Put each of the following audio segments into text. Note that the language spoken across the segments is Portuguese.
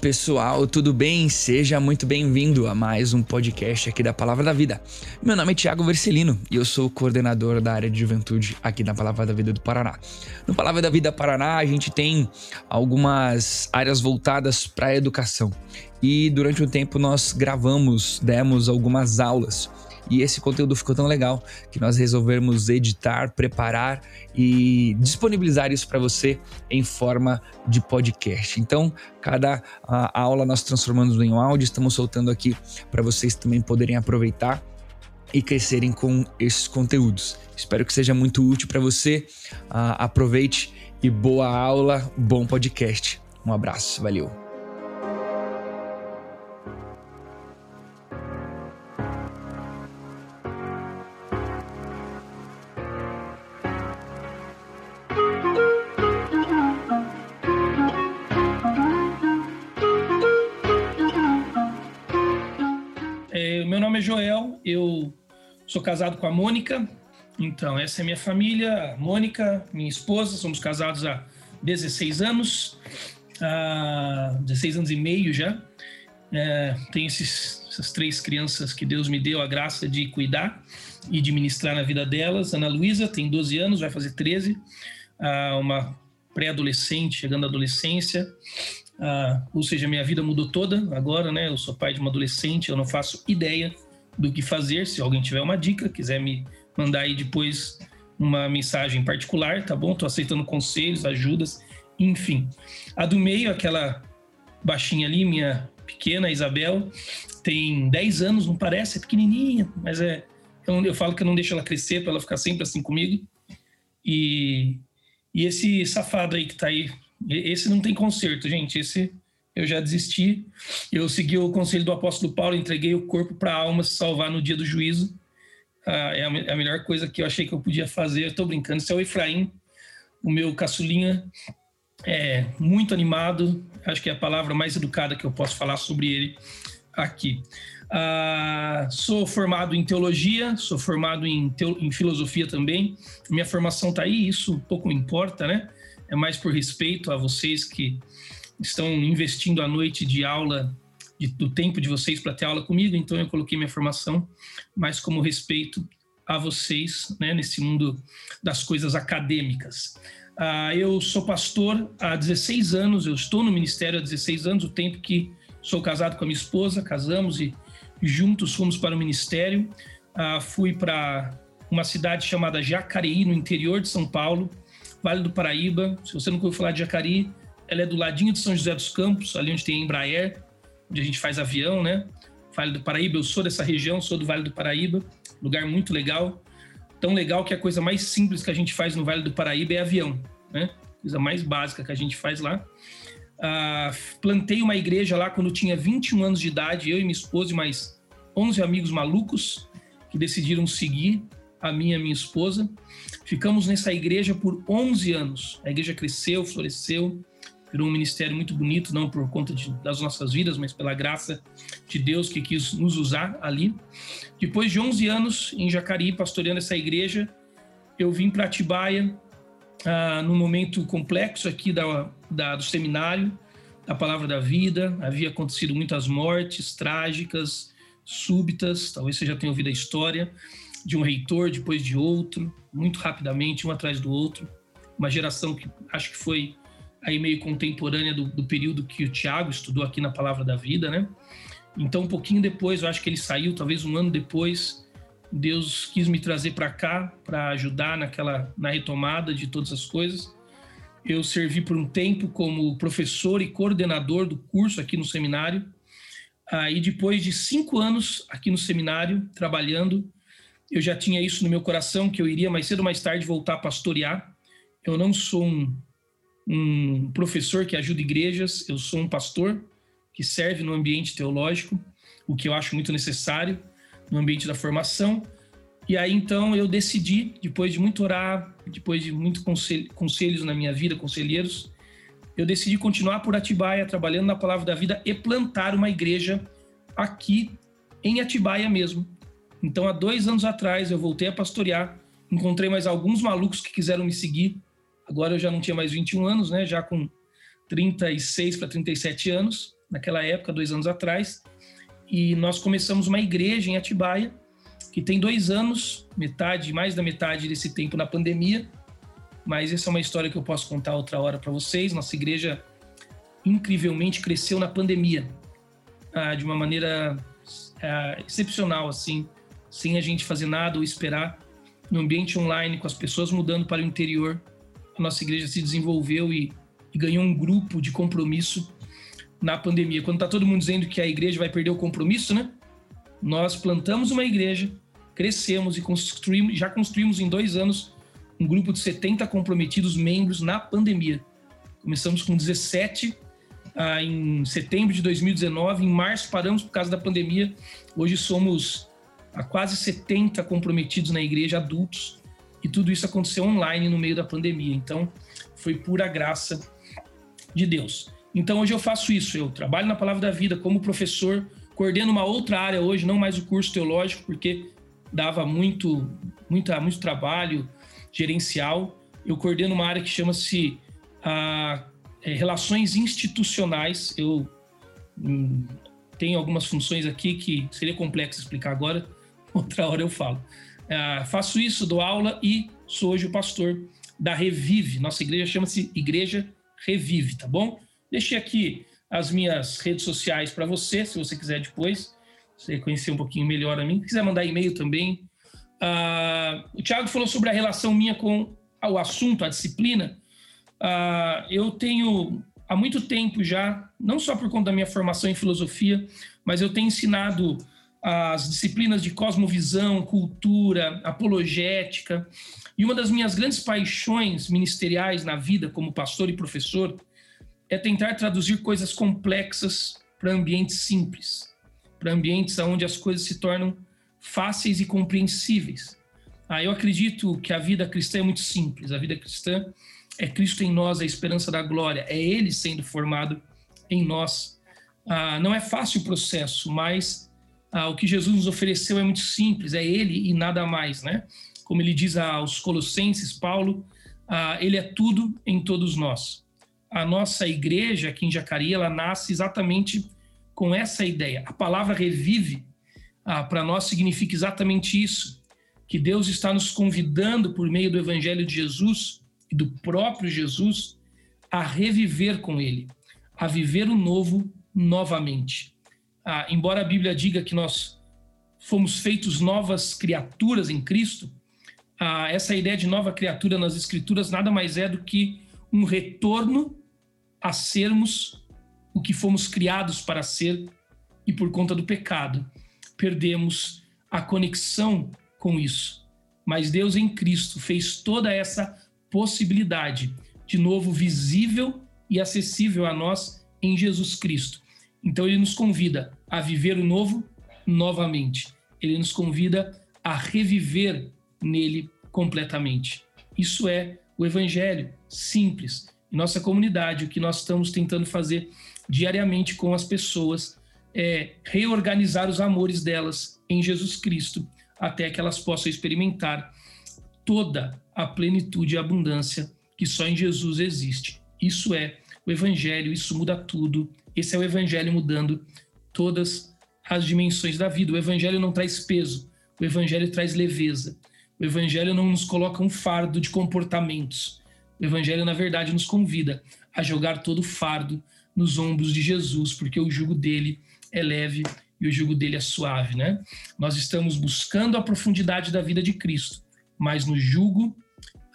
Pessoal, tudo bem? Seja muito bem-vindo a mais um podcast aqui da Palavra da Vida. Meu nome é Thiago Vercelino e eu sou coordenador da área de juventude aqui na Palavra da Vida do Paraná. No Palavra da Vida Paraná, a gente tem algumas áreas voltadas para a educação e durante um tempo nós gravamos, demos algumas aulas e esse conteúdo ficou tão legal que nós resolvemos editar, preparar e disponibilizar isso para você em forma de podcast. Então, cada aula nós transformamos em um áudio, estamos soltando aqui para vocês também poderem aproveitar e crescerem com esses conteúdos. Espero que seja muito útil para você. Uh, aproveite e boa aula, bom podcast. Um abraço, valeu. Sou casado com a Mônica, então essa é minha família, a Mônica, minha esposa, somos casados há 16 anos, há 16 anos e meio já. É, tenho esses, essas três crianças que Deus me deu a graça de cuidar e de ministrar na vida delas. Ana Luísa tem 12 anos, vai fazer 13, ah, uma pré-adolescente, chegando à adolescência. Ah, ou seja, minha vida mudou toda agora, né? Eu sou pai de uma adolescente, eu não faço ideia do que fazer. Se alguém tiver uma dica, quiser me mandar aí depois uma mensagem particular, tá bom? Tô aceitando conselhos, ajudas, enfim. A do meio, aquela baixinha ali, minha pequena Isabel, tem 10 anos, não parece, é pequenininha, mas é. Eu, eu falo que eu não deixo ela crescer para ela ficar sempre assim comigo. E, e esse safado aí que tá aí, esse não tem conserto, gente. Esse eu já desisti. Eu segui o conselho do apóstolo Paulo, entreguei o corpo para a alma se salvar no dia do juízo. Ah, é, a, é a melhor coisa que eu achei que eu podia fazer. Estou brincando. Esse é o Efraim, o meu caçulinha. É muito animado. Acho que é a palavra mais educada que eu posso falar sobre ele aqui. Ah, sou formado em teologia, sou formado em, teo, em filosofia também. Minha formação está aí, isso pouco importa, né? É mais por respeito a vocês que estão investindo a noite de aula, de, do tempo de vocês para ter aula comigo, então eu coloquei minha formação mais como respeito a vocês né, nesse mundo das coisas acadêmicas. Ah, eu sou pastor há 16 anos, eu estou no ministério há 16 anos, o tempo que sou casado com a minha esposa, casamos e juntos fomos para o ministério. Ah, fui para uma cidade chamada Jacareí, no interior de São Paulo, Vale do Paraíba. Se você nunca ouviu falar de Jacareí, ela é do ladinho de São José dos Campos, ali onde tem a Embraer, onde a gente faz avião, né? Vale do Paraíba, eu sou dessa região, sou do Vale do Paraíba, lugar muito legal. Tão legal que a coisa mais simples que a gente faz no Vale do Paraíba é avião, né? Coisa mais básica que a gente faz lá. Ah, plantei uma igreja lá quando tinha 21 anos de idade, eu e minha esposa e mais 11 amigos malucos que decidiram seguir a minha e minha esposa. Ficamos nessa igreja por 11 anos. A igreja cresceu, floresceu, virou um ministério muito bonito, não por conta de, das nossas vidas, mas pela graça de Deus que quis nos usar ali. Depois de 11 anos em Jacareí, pastoreando essa igreja, eu vim para Atibaia, ah, num momento complexo aqui da, da, do seminário, da Palavra da Vida. Havia acontecido muitas mortes trágicas, súbitas, talvez você já tenha ouvido a história de um reitor, depois de outro, muito rapidamente, um atrás do outro. Uma geração que acho que foi aí meio contemporânea do, do período que o Tiago estudou aqui na Palavra da Vida, né? Então, um pouquinho depois, eu acho que ele saiu, talvez um ano depois, Deus quis me trazer para cá para ajudar naquela na retomada de todas as coisas. Eu servi por um tempo como professor e coordenador do curso aqui no seminário. Aí, depois de cinco anos aqui no seminário, trabalhando, eu já tinha isso no meu coração, que eu iria mais cedo ou mais tarde voltar a pastorear. Eu não sou um um professor que ajuda igrejas, eu sou um pastor que serve no ambiente teológico, o que eu acho muito necessário no ambiente da formação. E aí então eu decidi, depois de muito orar, depois de muitos conselhos na minha vida, conselheiros, eu decidi continuar por Atibaia, trabalhando na palavra da vida e plantar uma igreja aqui em Atibaia mesmo. Então, há dois anos atrás, eu voltei a pastorear, encontrei mais alguns malucos que quiseram me seguir Agora eu já não tinha mais 21 anos, né? Já com 36 para 37 anos. naquela época, dois anos atrás, e nós começamos uma igreja em Atibaia, que tem dois anos, metade, mais da metade desse tempo na pandemia, mas essa é uma história que eu posso contar outra hora para vocês. Nossa igreja incrivelmente cresceu na pandemia, ah, de uma maneira ah, excepcional, assim, sem a gente fazer nada ou esperar. No ambiente online, com as pessoas mudando para o interior, a nossa igreja se desenvolveu e, e ganhou um grupo de compromisso na pandemia. Quando está todo mundo dizendo que a igreja vai perder o compromisso, né? Nós plantamos uma igreja, crescemos e construímos, já construímos em dois anos um grupo de 70 comprometidos membros na pandemia. Começamos com 17 ah, em setembro de 2019, em março paramos por causa da pandemia. Hoje somos a quase 70 comprometidos na igreja, adultos, e tudo isso aconteceu online no meio da pandemia. Então, foi pura graça de Deus. Então, hoje eu faço isso. Eu trabalho na Palavra da Vida como professor, coordeno uma outra área hoje, não mais o curso teológico, porque dava muito, muita, muito trabalho gerencial. Eu coordeno uma área que chama-se ah, é, Relações Institucionais. Eu hum, tenho algumas funções aqui que seria complexo explicar agora, outra hora eu falo. Uh, faço isso, dou aula e sou hoje o pastor da Revive. Nossa igreja chama-se Igreja Revive, tá bom? Deixei aqui as minhas redes sociais para você, se você quiser depois, você conhecer um pouquinho melhor a mim. Se quiser mandar e-mail também. Uh, o Thiago falou sobre a relação minha com o assunto, a disciplina. Uh, eu tenho há muito tempo já, não só por conta da minha formação em filosofia, mas eu tenho ensinado as disciplinas de cosmovisão, cultura, apologética. E uma das minhas grandes paixões ministeriais na vida, como pastor e professor, é tentar traduzir coisas complexas para ambientes simples, para ambientes onde as coisas se tornam fáceis e compreensíveis. Ah, eu acredito que a vida cristã é muito simples. A vida cristã é Cristo em nós, a esperança da glória, é Ele sendo formado em nós. Ah, não é fácil o processo, mas ah, o que Jesus nos ofereceu é muito simples, é Ele e nada mais, né? Como ele diz aos Colossenses, Paulo, ah, Ele é tudo em todos nós. A nossa igreja aqui em Jacareí, ela nasce exatamente com essa ideia. A palavra revive, ah, para nós, significa exatamente isso, que Deus está nos convidando por meio do Evangelho de Jesus e do próprio Jesus a reviver com Ele, a viver o novo novamente ah, embora a Bíblia diga que nós fomos feitos novas criaturas em Cristo, ah, essa ideia de nova criatura nas Escrituras nada mais é do que um retorno a sermos o que fomos criados para ser e por conta do pecado perdemos a conexão com isso. Mas Deus em Cristo fez toda essa possibilidade de novo visível e acessível a nós em Jesus Cristo. Então ele nos convida a viver o novo novamente. Ele nos convida a reviver nele completamente. Isso é o evangelho simples. Em nossa comunidade, o que nós estamos tentando fazer diariamente com as pessoas é reorganizar os amores delas em Jesus Cristo, até que elas possam experimentar toda a plenitude e abundância que só em Jesus existe. Isso é o evangelho, isso muda tudo, esse é o evangelho mudando todas as dimensões da vida. O evangelho não traz peso, o evangelho traz leveza. O evangelho não nos coloca um fardo de comportamentos. O evangelho, na verdade, nos convida a jogar todo o fardo nos ombros de Jesus, porque o jugo dele é leve e o jugo dele é suave, né? Nós estamos buscando a profundidade da vida de Cristo, mas no jugo,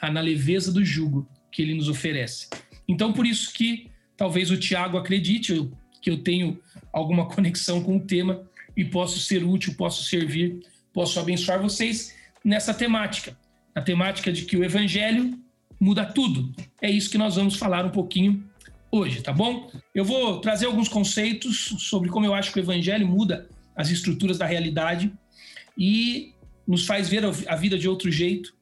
na leveza do jugo que ele nos oferece. Então, por isso que talvez o Tiago acredite que eu tenho alguma conexão com o tema e posso ser útil, posso servir, posso abençoar vocês nessa temática. A temática de que o evangelho muda tudo. É isso que nós vamos falar um pouquinho hoje, tá bom? Eu vou trazer alguns conceitos sobre como eu acho que o evangelho muda as estruturas da realidade e nos faz ver a vida de outro jeito.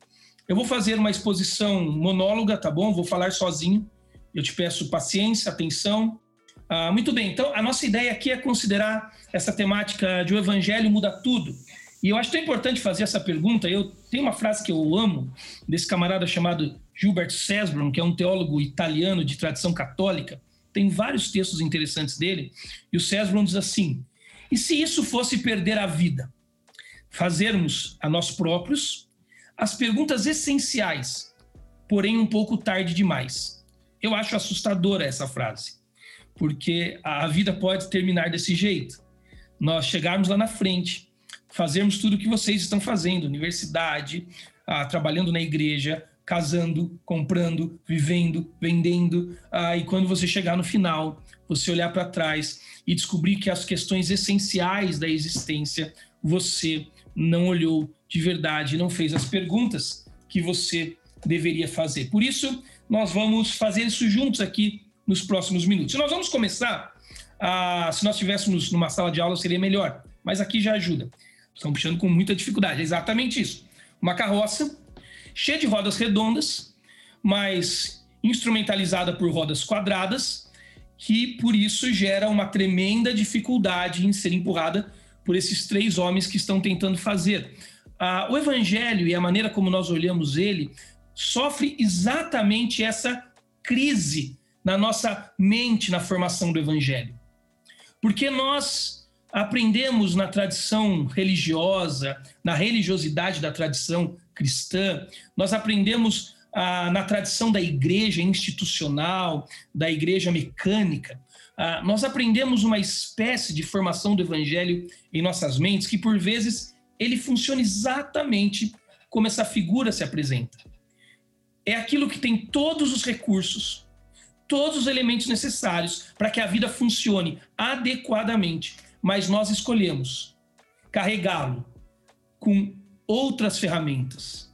Eu vou fazer uma exposição monóloga, tá bom? Vou falar sozinho eu te peço paciência, atenção. Ah, muito bem, então a nossa ideia aqui é considerar essa temática de o evangelho muda tudo. E eu acho tão importante fazer essa pergunta. Eu tenho uma frase que eu amo desse camarada chamado Gilbert Cesbron, que é um teólogo italiano de tradição católica. tem vários textos interessantes dele, e o César diz assim: e se isso fosse perder a vida? Fazermos a nós próprios as perguntas essenciais, porém um pouco tarde demais. Eu acho assustadora essa frase, porque a vida pode terminar desse jeito. Nós chegarmos lá na frente, fazermos tudo o que vocês estão fazendo, universidade, ah, trabalhando na igreja, casando, comprando, vivendo, vendendo. Ah, e quando você chegar no final, você olhar para trás e descobrir que as questões essenciais da existência você não olhou de verdade, não fez as perguntas que você deveria fazer. Por isso, nós vamos fazer isso juntos aqui nos próximos minutos. Nós vamos começar, ah, se nós estivéssemos numa sala de aula seria melhor, mas aqui já ajuda. Estão puxando com muita dificuldade, é exatamente isso. Uma carroça cheia de rodas redondas, mas instrumentalizada por rodas quadradas, que por isso gera uma tremenda dificuldade em ser empurrada por esses três homens que estão tentando fazer. Ah, o evangelho e a maneira como nós olhamos ele sofre exatamente essa crise na nossa mente na formação do evangelho. Porque nós aprendemos na tradição religiosa, na religiosidade da tradição cristã, nós aprendemos ah, na tradição da igreja institucional, da igreja mecânica, ah, nós aprendemos uma espécie de formação do evangelho em nossas mentes que, por vezes, ele funciona exatamente como essa figura se apresenta. É aquilo que tem todos os recursos, todos os elementos necessários para que a vida funcione adequadamente, mas nós escolhemos carregá-lo com outras ferramentas.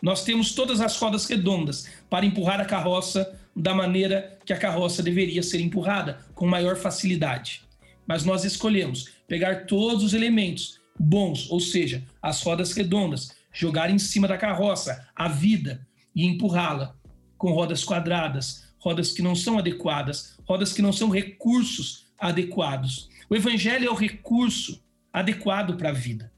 Nós temos todas as rodas redondas para empurrar a carroça da maneira que a carroça deveria ser empurrada, com maior facilidade. Mas nós escolhemos pegar todos os elementos bons, ou seja, as rodas redondas, jogar em cima da carroça a vida e empurrá-la com rodas quadradas, rodas que não são adequadas, rodas que não são recursos adequados. O evangelho é o recurso adequado para a vida.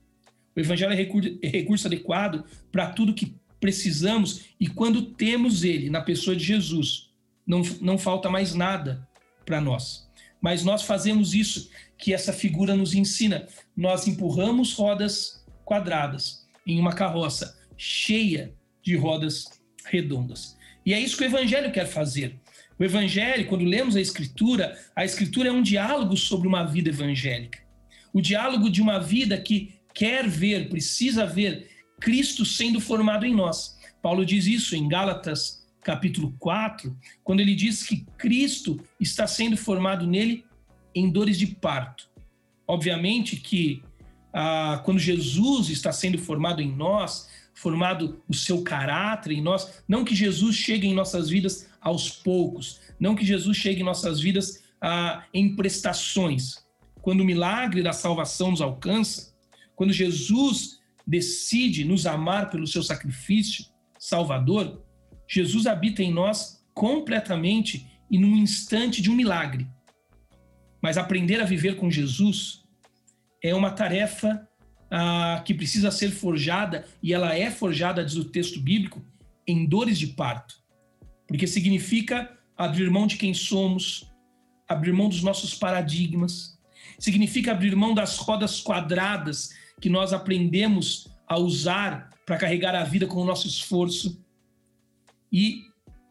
O evangelho é recurso, é recurso adequado para tudo que precisamos e quando temos ele na pessoa de Jesus, não, não falta mais nada para nós. Mas nós fazemos isso que essa figura nos ensina. Nós empurramos rodas quadradas em uma carroça cheia de rodas redondas. E é isso que o evangelho quer fazer. O evangelho, quando lemos a escritura, a escritura é um diálogo sobre uma vida evangélica. O diálogo de uma vida que quer ver, precisa ver Cristo sendo formado em nós. Paulo diz isso em Gálatas capítulo 4, quando ele diz que Cristo está sendo formado nele em dores de parto. Obviamente que ah, quando Jesus está sendo formado em nós, formado o seu caráter em nós, não que Jesus chegue em nossas vidas aos poucos, não que Jesus chegue em nossas vidas ah, em prestações. Quando o milagre da salvação nos alcança, quando Jesus decide nos amar pelo seu sacrifício salvador, Jesus habita em nós completamente e num instante de um milagre. Mas aprender a viver com Jesus é uma tarefa ah, que precisa ser forjada, e ela é forjada, diz o texto bíblico, em dores de parto. Porque significa abrir mão de quem somos, abrir mão dos nossos paradigmas, significa abrir mão das rodas quadradas que nós aprendemos a usar para carregar a vida com o nosso esforço. E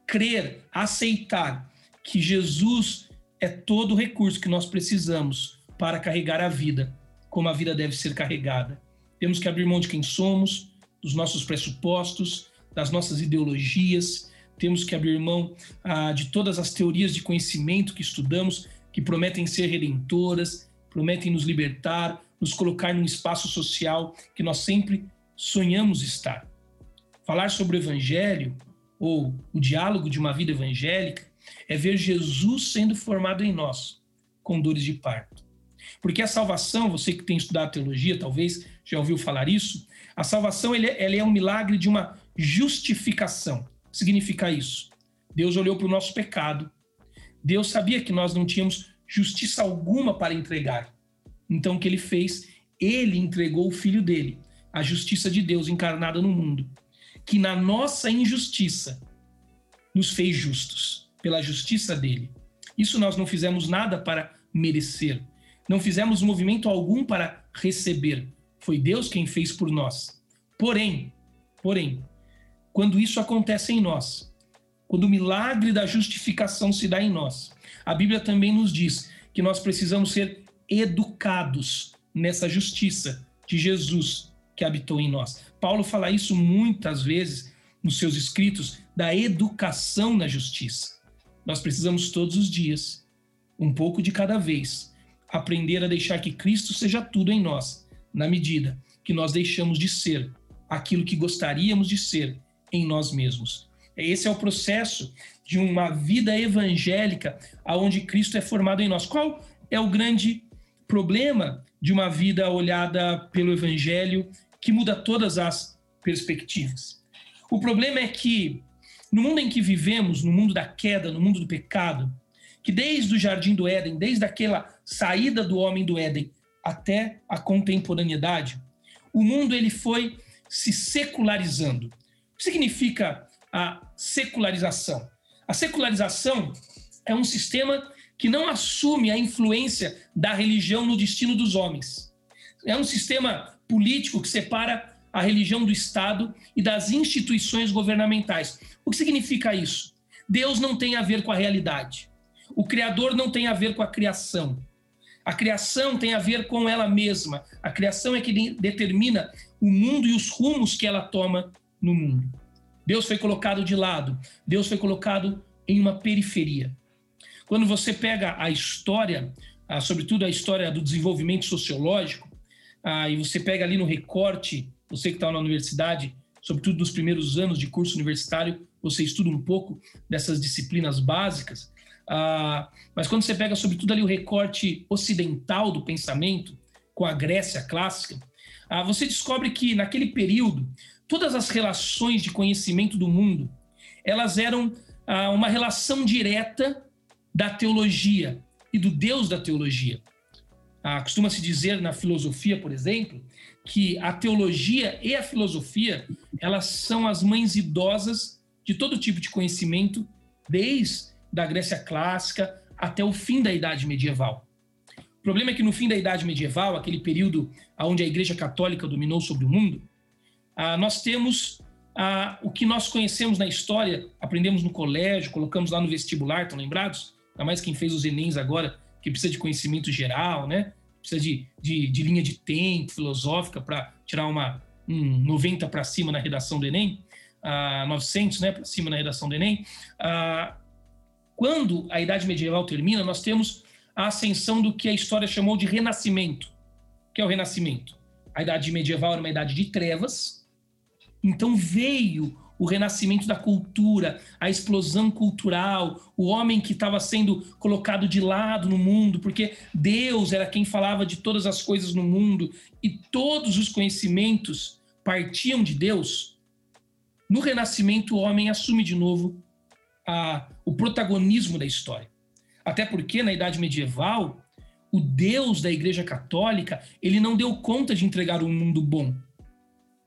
crer, aceitar que Jesus é todo o recurso que nós precisamos para carregar a vida como a vida deve ser carregada. Temos que abrir mão de quem somos, dos nossos pressupostos, das nossas ideologias, temos que abrir mão ah, de todas as teorias de conhecimento que estudamos, que prometem ser redentoras, prometem nos libertar, nos colocar num espaço social que nós sempre sonhamos estar. Falar sobre o Evangelho, ou o diálogo de uma vida evangélica, é ver Jesus sendo formado em nós, com dores de parto. Porque a salvação, você que tem estudado teologia, talvez já ouviu falar isso, a salvação ele, é, ela é um milagre de uma justificação. Significa isso. Deus olhou para o nosso pecado. Deus sabia que nós não tínhamos justiça alguma para entregar. Então, o que ele fez? Ele entregou o filho dele, a justiça de Deus encarnada no mundo, que na nossa injustiça nos fez justos, pela justiça dele. Isso nós não fizemos nada para merecer. Não fizemos movimento algum para receber. Foi Deus quem fez por nós. Porém, porém, quando isso acontece em nós, quando o milagre da justificação se dá em nós, a Bíblia também nos diz que nós precisamos ser educados nessa justiça de Jesus que habitou em nós. Paulo fala isso muitas vezes nos seus escritos da educação na justiça. Nós precisamos todos os dias, um pouco de cada vez, aprender a deixar que Cristo seja tudo em nós, na medida que nós deixamos de ser aquilo que gostaríamos de ser em nós mesmos. Esse é o processo de uma vida evangélica aonde Cristo é formado em nós. Qual é o grande problema de uma vida olhada pelo evangelho que muda todas as perspectivas? O problema é que no mundo em que vivemos, no mundo da queda, no mundo do pecado, que desde o jardim do Éden, desde aquela saída do homem do Éden até a contemporaneidade, o mundo ele foi se secularizando. O que significa a secularização? A secularização é um sistema que não assume a influência da religião no destino dos homens. É um sistema político que separa a religião do Estado e das instituições governamentais. O que significa isso? Deus não tem a ver com a realidade. O Criador não tem a ver com a criação. A criação tem a ver com ela mesma. A criação é que determina o mundo e os rumos que ela toma no mundo. Deus foi colocado de lado. Deus foi colocado em uma periferia. Quando você pega a história, ah, sobretudo a história do desenvolvimento sociológico, ah, e você pega ali no recorte você que está na universidade, sobretudo nos primeiros anos de curso universitário, você estuda um pouco dessas disciplinas básicas. Ah, mas quando você pega, sobretudo, ali o recorte ocidental do pensamento, com a Grécia clássica, ah, você descobre que naquele período todas as relações de conhecimento do mundo elas eram ah, uma relação direta da teologia e do Deus da teologia. Ah, Costuma-se dizer na filosofia, por exemplo, que a teologia e a filosofia elas são as mães idosas de todo tipo de conhecimento, desde a Grécia clássica até o fim da Idade Medieval. O problema é que no fim da Idade Medieval, aquele período onde a Igreja Católica dominou sobre o mundo, ah, nós temos ah, o que nós conhecemos na história, aprendemos no colégio, colocamos lá no vestibular, estão lembrados? Ainda mais quem fez os Enems agora, que precisa de conhecimento geral, né? precisa de, de, de linha de tempo filosófica para tirar uma um 90 para cima na redação do Enem, uh, 900 né, para cima na redação do Enem. Uh, quando a Idade Medieval termina, nós temos a ascensão do que a história chamou de Renascimento. O que é o Renascimento? A Idade Medieval era uma idade de trevas, então veio o renascimento da cultura, a explosão cultural, o homem que estava sendo colocado de lado no mundo, porque Deus era quem falava de todas as coisas no mundo e todos os conhecimentos partiam de Deus. No renascimento, o homem assume de novo a, o protagonismo da história. Até porque na Idade Medieval, o Deus da Igreja Católica, ele não deu conta de entregar um mundo bom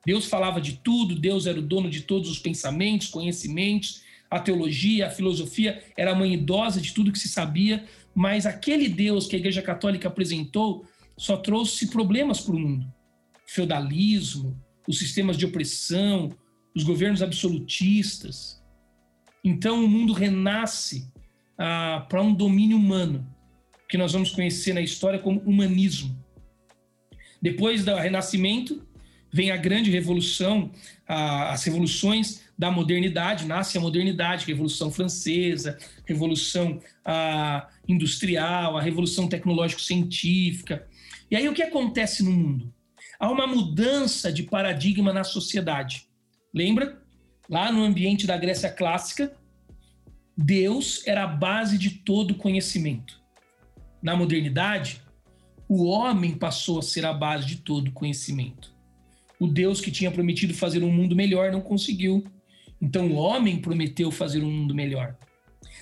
Deus falava de tudo, Deus era o dono de todos os pensamentos, conhecimentos, a teologia, a filosofia, era a mãe idosa de tudo que se sabia, mas aquele Deus que a Igreja Católica apresentou só trouxe problemas para o mundo. Feudalismo, os sistemas de opressão, os governos absolutistas. Então o mundo renasce ah, para um domínio humano, que nós vamos conhecer na história como humanismo. Depois do Renascimento, vem a grande revolução, a, as revoluções da modernidade, nasce a modernidade, Revolução Francesa, Revolução a, Industrial, a Revolução Tecnológico-Científica. E aí o que acontece no mundo? Há uma mudança de paradigma na sociedade. Lembra? Lá no ambiente da Grécia clássica, Deus era a base de todo conhecimento. Na modernidade, o homem passou a ser a base de todo conhecimento o Deus que tinha prometido fazer um mundo melhor não conseguiu. Então o homem prometeu fazer um mundo melhor.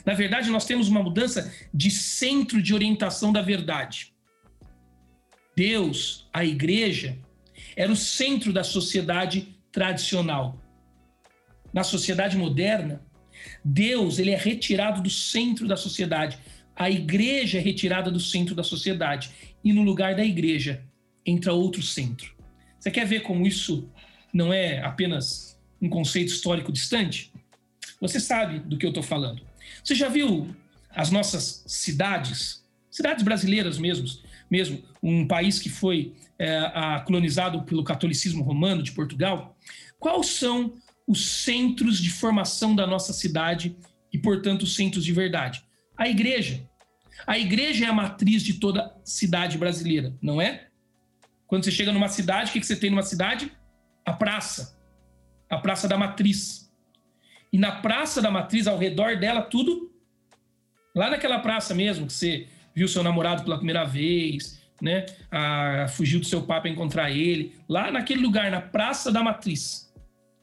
Na verdade, nós temos uma mudança de centro de orientação da verdade. Deus, a igreja, era o centro da sociedade tradicional. Na sociedade moderna, Deus ele é retirado do centro da sociedade a igreja é retirada do centro da sociedade e no lugar da igreja entra outro centro. Você quer ver como isso não é apenas um conceito histórico distante? Você sabe do que eu estou falando. Você já viu as nossas cidades, cidades brasileiras mesmo, mesmo um país que foi é, colonizado pelo catolicismo romano de Portugal? Quais são os centros de formação da nossa cidade e, portanto, os centros de verdade? A igreja. A igreja é a matriz de toda cidade brasileira, não é? Quando você chega numa cidade, o que você tem numa cidade? A praça. A praça da matriz. E na praça da matriz, ao redor dela, tudo. Lá naquela praça mesmo, que você viu seu namorado pela primeira vez, né? Ah, fugiu do seu pai para encontrar ele. Lá naquele lugar, na praça da matriz.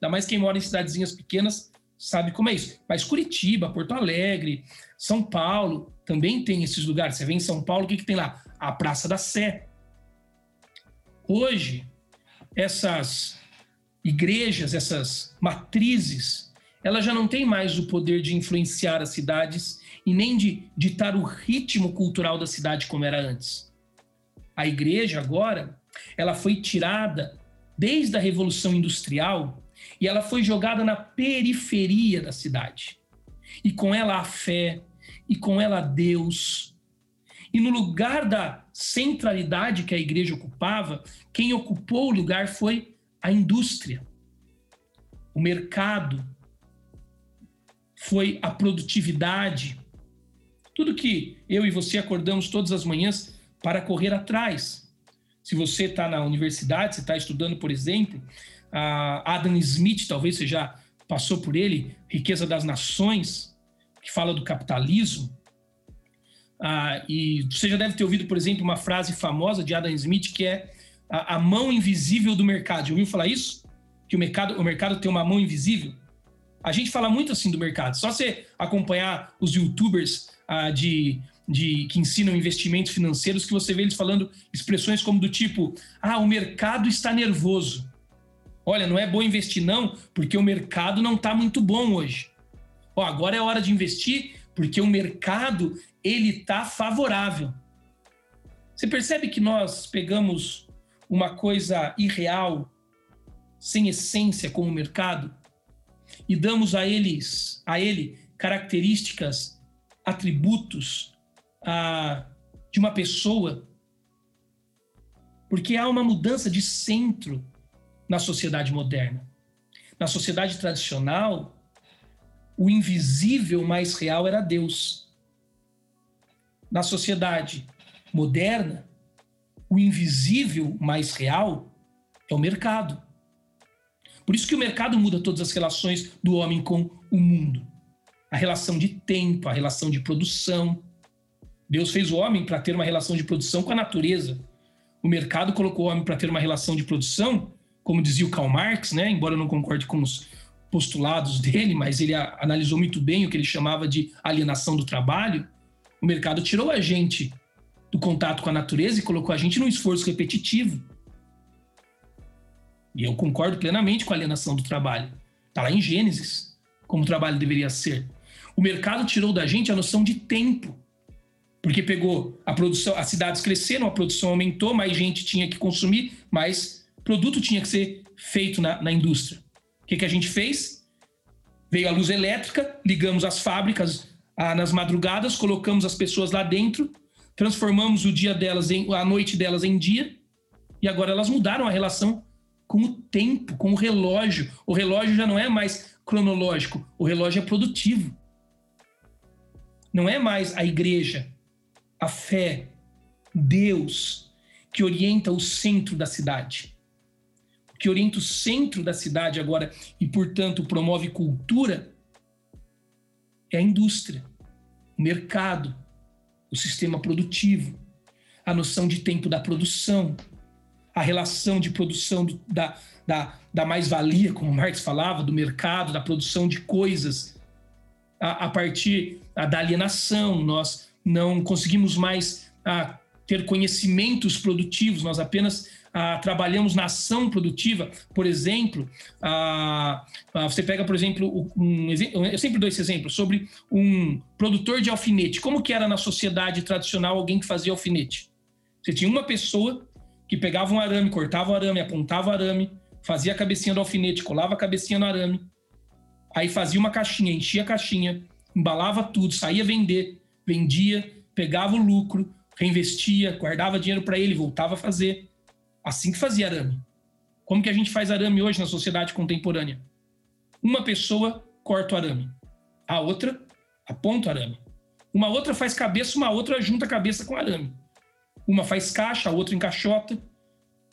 Ainda mais quem mora em cidadezinhas pequenas sabe como é isso. Mas Curitiba, Porto Alegre, São Paulo também tem esses lugares. Você vem em São Paulo, o que, que tem lá? A Praça da Sé. Hoje, essas igrejas, essas matrizes, elas já não têm mais o poder de influenciar as cidades e nem de ditar o ritmo cultural da cidade como era antes. A igreja agora, ela foi tirada desde a Revolução Industrial e ela foi jogada na periferia da cidade. E com ela a fé, e com ela Deus. E no lugar da centralidade que a igreja ocupava, quem ocupou o lugar foi a indústria, o mercado, foi a produtividade. Tudo que eu e você acordamos todas as manhãs para correr atrás. Se você está na universidade, você está estudando, por exemplo, Adam Smith, talvez você já passou por ele, Riqueza das Nações, que fala do capitalismo. Ah, e você já deve ter ouvido, por exemplo, uma frase famosa de Adam Smith que é a, a mão invisível do mercado. Já ouviu falar isso? Que o mercado, o mercado tem uma mão invisível? A gente fala muito assim do mercado. Só você acompanhar os youtubers ah, de, de, que ensinam investimentos financeiros que você vê eles falando expressões como do tipo: ah, o mercado está nervoso. Olha, não é bom investir não, porque o mercado não está muito bom hoje. Ó, agora é hora de investir porque o mercado ele está favorável. Você percebe que nós pegamos uma coisa irreal, sem essência como o mercado e damos a eles, a ele características, atributos a, de uma pessoa, porque há uma mudança de centro na sociedade moderna. Na sociedade tradicional, o invisível mais real era Deus. Na sociedade moderna, o invisível mais real é o mercado. Por isso que o mercado muda todas as relações do homem com o mundo. A relação de tempo, a relação de produção. Deus fez o homem para ter uma relação de produção com a natureza. O mercado colocou o homem para ter uma relação de produção como dizia o Karl Marx, né, embora eu não concorde com os postulados dele, mas ele analisou muito bem o que ele chamava de alienação do trabalho, o mercado tirou a gente do contato com a natureza e colocou a gente num esforço repetitivo. E eu concordo plenamente com a alienação do trabalho. Está lá em Gênesis, como o trabalho deveria ser. O mercado tirou da gente a noção de tempo. Porque pegou a produção, as cidades cresceram, a produção aumentou, mais gente tinha que consumir, mais produto tinha que ser feito na, na indústria. O que, que a gente fez? Veio a luz elétrica, ligamos as fábricas ah, nas madrugadas, colocamos as pessoas lá dentro, transformamos o dia delas em a noite delas em dia, e agora elas mudaram a relação com o tempo, com o relógio. O relógio já não é mais cronológico, o relógio é produtivo. Não é mais a igreja, a fé, Deus que orienta o centro da cidade que orienta o centro da cidade agora e, portanto, promove cultura, é a indústria, o mercado, o sistema produtivo, a noção de tempo da produção, a relação de produção do, da, da, da mais-valia, como Marx falava, do mercado, da produção de coisas, a, a partir a, da alienação. Nós não conseguimos mais a, ter conhecimentos produtivos, nós apenas ah, trabalhamos na ação produtiva. Por exemplo, ah, ah, você pega, por exemplo, um, eu sempre dou esse exemplo sobre um produtor de alfinete. Como que era na sociedade tradicional alguém que fazia alfinete? Você tinha uma pessoa que pegava um arame, cortava o arame, apontava o arame, fazia a cabecinha do alfinete, colava a cabecinha no arame, aí fazia uma caixinha, enchia a caixinha, embalava tudo, saía vender, vendia, pegava o lucro, reinvestia, guardava dinheiro para ele, voltava a fazer. Assim que fazia arame. Como que a gente faz arame hoje na sociedade contemporânea? Uma pessoa corta o arame, a outra aponta o arame. Uma outra faz cabeça, uma outra junta a cabeça com arame. Uma faz caixa, a outra encaixota.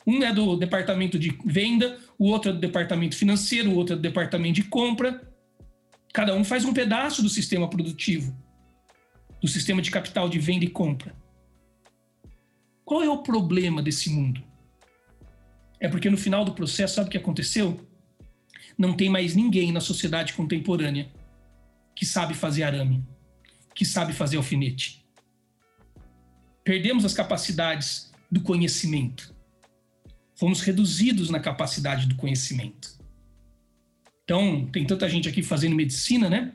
Um é do departamento de venda, o outro é do departamento financeiro, o outro é do departamento de compra. Cada um faz um pedaço do sistema produtivo, do sistema de capital de venda e compra. Qual é o problema desse mundo? É porque no final do processo, sabe o que aconteceu? Não tem mais ninguém na sociedade contemporânea que sabe fazer arame, que sabe fazer alfinete. Perdemos as capacidades do conhecimento. Fomos reduzidos na capacidade do conhecimento. Então, tem tanta gente aqui fazendo medicina, né?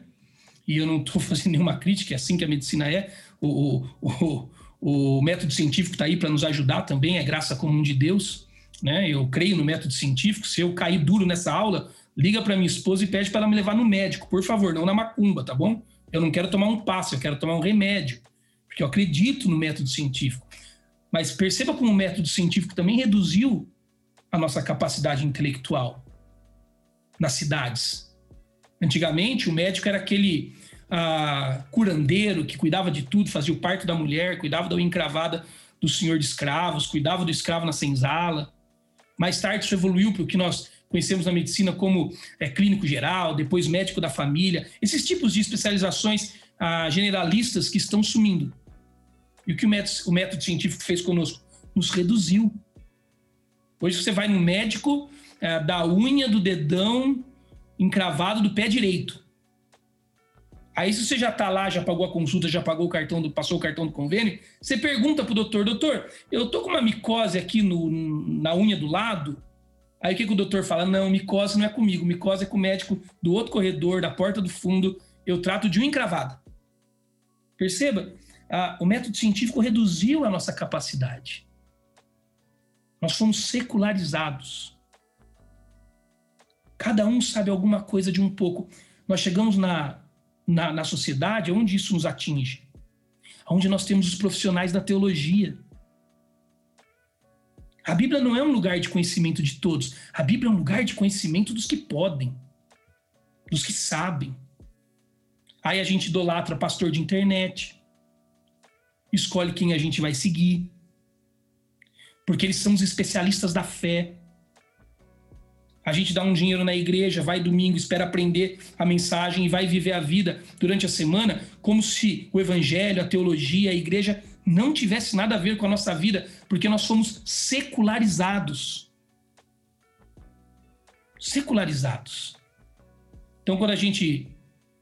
E eu não estou fazendo nenhuma crítica, é assim que a medicina é. O, o, o, o método científico está aí para nos ajudar também, é graça comum de Deus. Né? Eu creio no método científico. Se eu cair duro nessa aula, liga para minha esposa e pede para ela me levar no médico, por favor, não na macumba, tá bom? Eu não quero tomar um passo, eu quero tomar um remédio, porque eu acredito no método científico. Mas perceba como o método científico também reduziu a nossa capacidade intelectual nas cidades. Antigamente, o médico era aquele ah, curandeiro que cuidava de tudo, fazia o parto da mulher, cuidava da encravada do senhor de escravos, cuidava do escravo na senzala. Mais tarde isso evoluiu para o que nós conhecemos na medicina como é, clínico geral, depois médico da família, esses tipos de especializações ah, generalistas que estão sumindo. E o que o método, o método científico fez conosco? Nos reduziu. Hoje você vai no médico é, da unha do dedão encravado do pé direito. Aí, se você já está lá, já pagou a consulta, já pagou o cartão, do, passou o cartão do convênio, você pergunta para o doutor, doutor, eu tô com uma micose aqui no, na unha do lado. Aí o que, que o doutor fala? Não, micose não é comigo, micose é com o médico do outro corredor, da porta do fundo. Eu trato de unha encravada. Perceba, a, o método científico reduziu a nossa capacidade. Nós fomos secularizados. Cada um sabe alguma coisa de um pouco. Nós chegamos na na, na sociedade, onde isso nos atinge? Onde nós temos os profissionais da teologia. A Bíblia não é um lugar de conhecimento de todos. A Bíblia é um lugar de conhecimento dos que podem, dos que sabem. Aí a gente idolatra pastor de internet, escolhe quem a gente vai seguir, porque eles são os especialistas da fé. A gente dá um dinheiro na igreja, vai domingo, espera aprender a mensagem e vai viver a vida durante a semana como se o evangelho, a teologia, a igreja não tivesse nada a ver com a nossa vida, porque nós somos secularizados. Secularizados. Então, quando a gente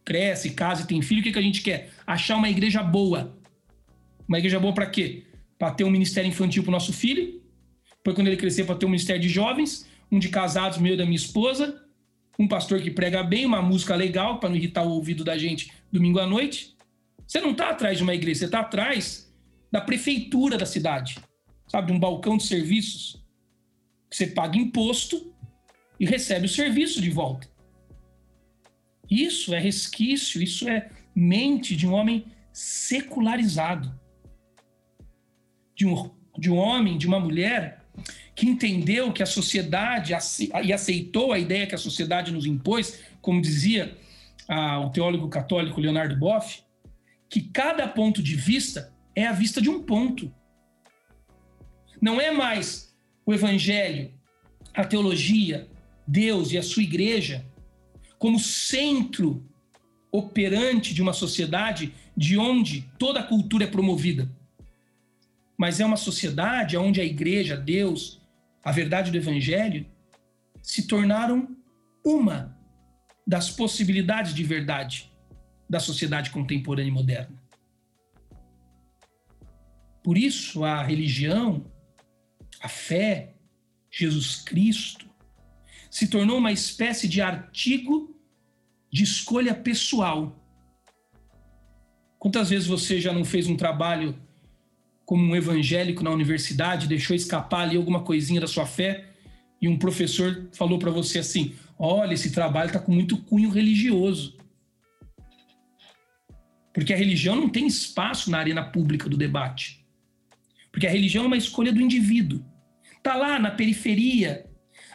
cresce, casa e tem filho, o que, que a gente quer? Achar uma igreja boa. Uma igreja boa para quê? Para ter um ministério infantil para o nosso filho, para quando ele crescer, para ter um ministério de jovens, um de casados meio da minha esposa, um pastor que prega bem, uma música legal para não irritar o ouvido da gente domingo à noite. Você não está atrás de uma igreja, você está atrás da prefeitura da cidade, sabe, de um balcão de serviços que você paga imposto e recebe o serviço de volta. Isso é resquício, isso é mente de um homem secularizado, de um, de um homem, de uma mulher que entendeu que a sociedade e aceitou a ideia que a sociedade nos impôs, como dizia ah, o teólogo católico Leonardo Boff, que cada ponto de vista é a vista de um ponto. Não é mais o evangelho, a teologia, Deus e a sua igreja como centro operante de uma sociedade de onde toda a cultura é promovida. Mas é uma sociedade onde a igreja, Deus a verdade do Evangelho, se tornaram uma das possibilidades de verdade da sociedade contemporânea e moderna. Por isso, a religião, a fé, Jesus Cristo, se tornou uma espécie de artigo de escolha pessoal. Quantas vezes você já não fez um trabalho como um evangélico na universidade, deixou escapar ali alguma coisinha da sua fé e um professor falou para você assim: olha, esse trabalho está com muito cunho religioso. Porque a religião não tem espaço na arena pública do debate. Porque a religião é uma escolha do indivíduo. Está lá na periferia.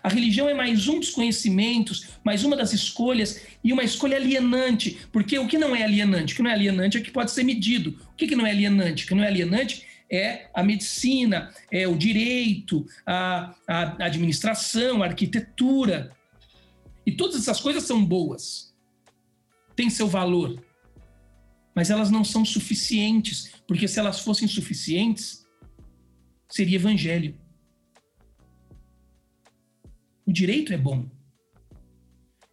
A religião é mais um dos conhecimentos, mais uma das escolhas e uma escolha alienante. Porque o que não é alienante? O que não é alienante é que pode ser medido. O que, que não é alienante? O que não é alienante é a medicina, é o direito, a, a administração, a arquitetura. E todas essas coisas são boas, têm seu valor, mas elas não são suficientes, porque se elas fossem suficientes, seria evangelho. O direito é bom,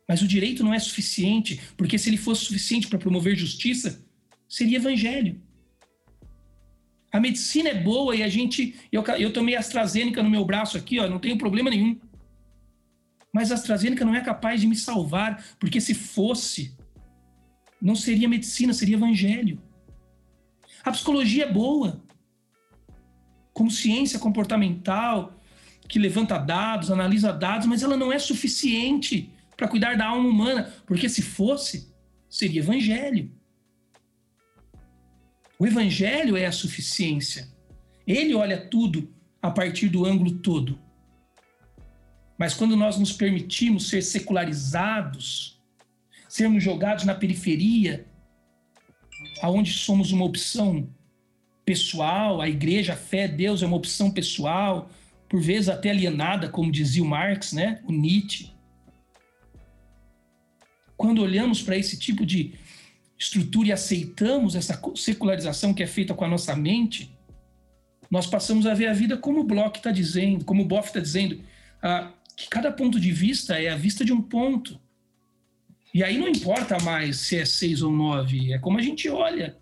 mas o direito não é suficiente, porque se ele fosse suficiente para promover justiça, seria evangelho. A medicina é boa e a gente. Eu, eu tomei AstraZeneca no meu braço aqui, ó, não tenho problema nenhum. Mas a AstraZeneca não é capaz de me salvar, porque se fosse, não seria medicina, seria evangelho. A psicologia é boa, como ciência comportamental, que levanta dados, analisa dados, mas ela não é suficiente para cuidar da alma humana, porque se fosse, seria evangelho. O evangelho é a suficiência. Ele olha tudo a partir do ângulo todo. Mas quando nós nos permitimos ser secularizados, sermos jogados na periferia, aonde somos uma opção pessoal, a igreja, a fé, Deus é uma opção pessoal, por vezes até alienada, como dizia o Marx, né? o Nietzsche. Quando olhamos para esse tipo de estrutura e aceitamos essa secularização que é feita com a nossa mente, nós passamos a ver a vida como o Bloch está dizendo, como o Boff está dizendo, ah, que cada ponto de vista é a vista de um ponto. E aí não importa mais se é seis ou nove, é como a gente olha.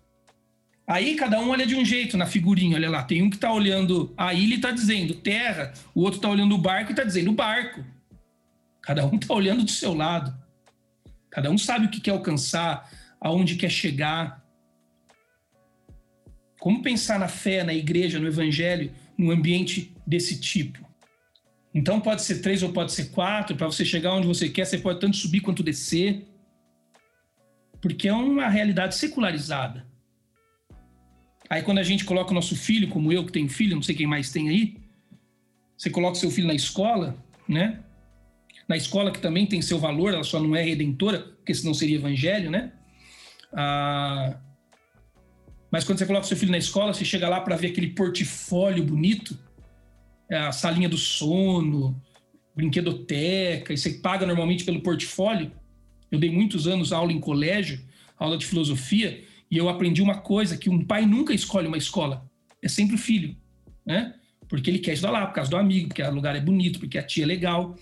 Aí cada um olha de um jeito na figurinha, olha lá. Tem um que está olhando a ilha e está dizendo terra, o outro está olhando o barco e está dizendo barco. Cada um está olhando do seu lado. Cada um sabe o que quer alcançar, aonde quer chegar. Como pensar na fé, na igreja, no evangelho, num ambiente desse tipo? Então pode ser três ou pode ser quatro, para você chegar onde você quer, você pode tanto subir quanto descer. Porque é uma realidade secularizada. Aí quando a gente coloca o nosso filho, como eu que tenho filho, não sei quem mais tem aí, você coloca seu filho na escola, né? Na escola que também tem seu valor, ela só não é redentora, porque senão seria evangelho, né? Ah, mas quando você coloca seu filho na escola, você chega lá para ver aquele portfólio bonito, é, a salinha do sono, brinquedoteca, e você paga normalmente pelo portfólio. Eu dei muitos anos aula em colégio, aula de filosofia, e eu aprendi uma coisa, que um pai nunca escolhe uma escola, é sempre o filho, né? Porque ele quer estudar lá, por causa do amigo, porque o lugar é bonito, porque a tia é legal.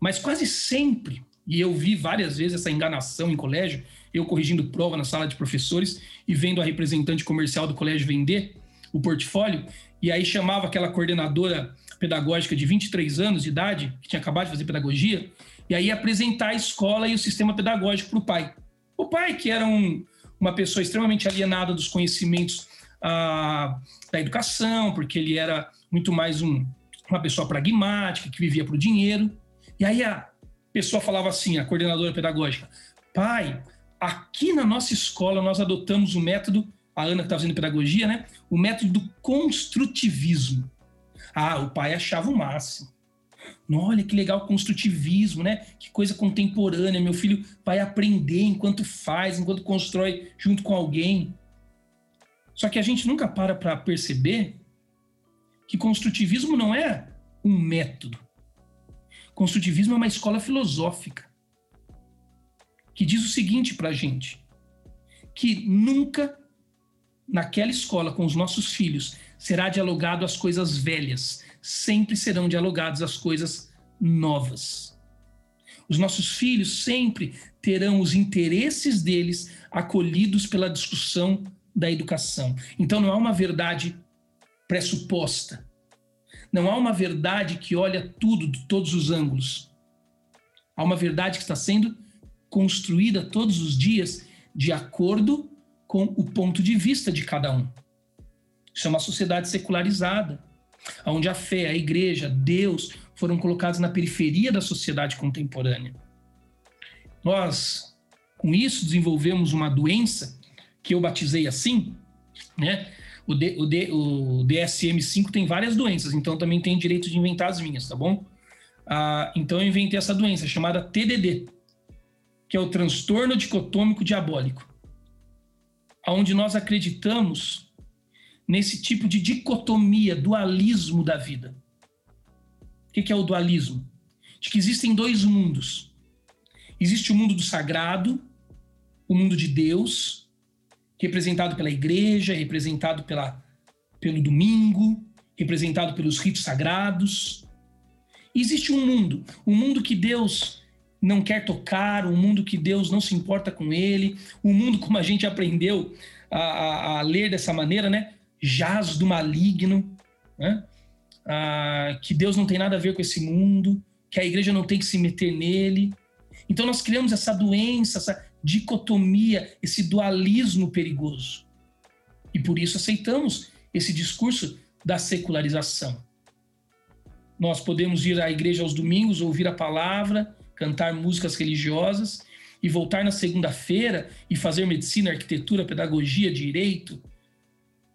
Mas quase sempre e eu vi várias vezes essa enganação em colégio, eu corrigindo prova na sala de professores e vendo a representante comercial do colégio vender o portfólio, e aí chamava aquela coordenadora pedagógica de 23 anos de idade, que tinha acabado de fazer pedagogia, e aí apresentar a escola e o sistema pedagógico para o pai. O pai, que era um, uma pessoa extremamente alienada dos conhecimentos ah, da educação, porque ele era muito mais um, uma pessoa pragmática, que vivia para o dinheiro. E aí a pessoa falava assim, a coordenadora pedagógica, pai, aqui na nossa escola nós adotamos o método, a Ana que está fazendo pedagogia, né? O método do construtivismo. Ah, o pai achava o máximo. Olha que legal construtivismo, né? Que coisa contemporânea. Meu filho vai aprender enquanto faz, enquanto constrói junto com alguém. Só que a gente nunca para para perceber que construtivismo não é um método. Construtivismo é uma escola filosófica que diz o seguinte para a gente: que nunca naquela escola com os nossos filhos será dialogado as coisas velhas, sempre serão dialogadas as coisas novas. Os nossos filhos sempre terão os interesses deles acolhidos pela discussão da educação. Então não há uma verdade pressuposta. Não há uma verdade que olha tudo de todos os ângulos. Há uma verdade que está sendo construída todos os dias de acordo com o ponto de vista de cada um. Isso é uma sociedade secularizada, onde a fé, a igreja, Deus foram colocados na periferia da sociedade contemporânea. Nós, com isso, desenvolvemos uma doença que eu batizei assim, né? O, D, o, D, o DSM-5 tem várias doenças, então também tem direito de inventar as minhas, tá bom? Ah, então eu inventei essa doença chamada TDD, que é o transtorno dicotômico diabólico, onde nós acreditamos nesse tipo de dicotomia, dualismo da vida. O que é o dualismo? De que existem dois mundos. Existe o mundo do sagrado, o mundo de Deus, representado pela igreja, representado pela, pelo domingo, representado pelos ritos sagrados. Existe um mundo, um mundo que Deus não quer tocar, um mundo que Deus não se importa com ele, um mundo como a gente aprendeu a, a, a ler dessa maneira, né? Jaz do maligno, né? Ah, que Deus não tem nada a ver com esse mundo, que a igreja não tem que se meter nele. Então nós criamos essa doença, essa dicotomia, esse dualismo perigoso. E por isso aceitamos esse discurso da secularização. Nós podemos ir à igreja aos domingos, ouvir a palavra, cantar músicas religiosas e voltar na segunda-feira e fazer medicina, arquitetura, pedagogia, direito,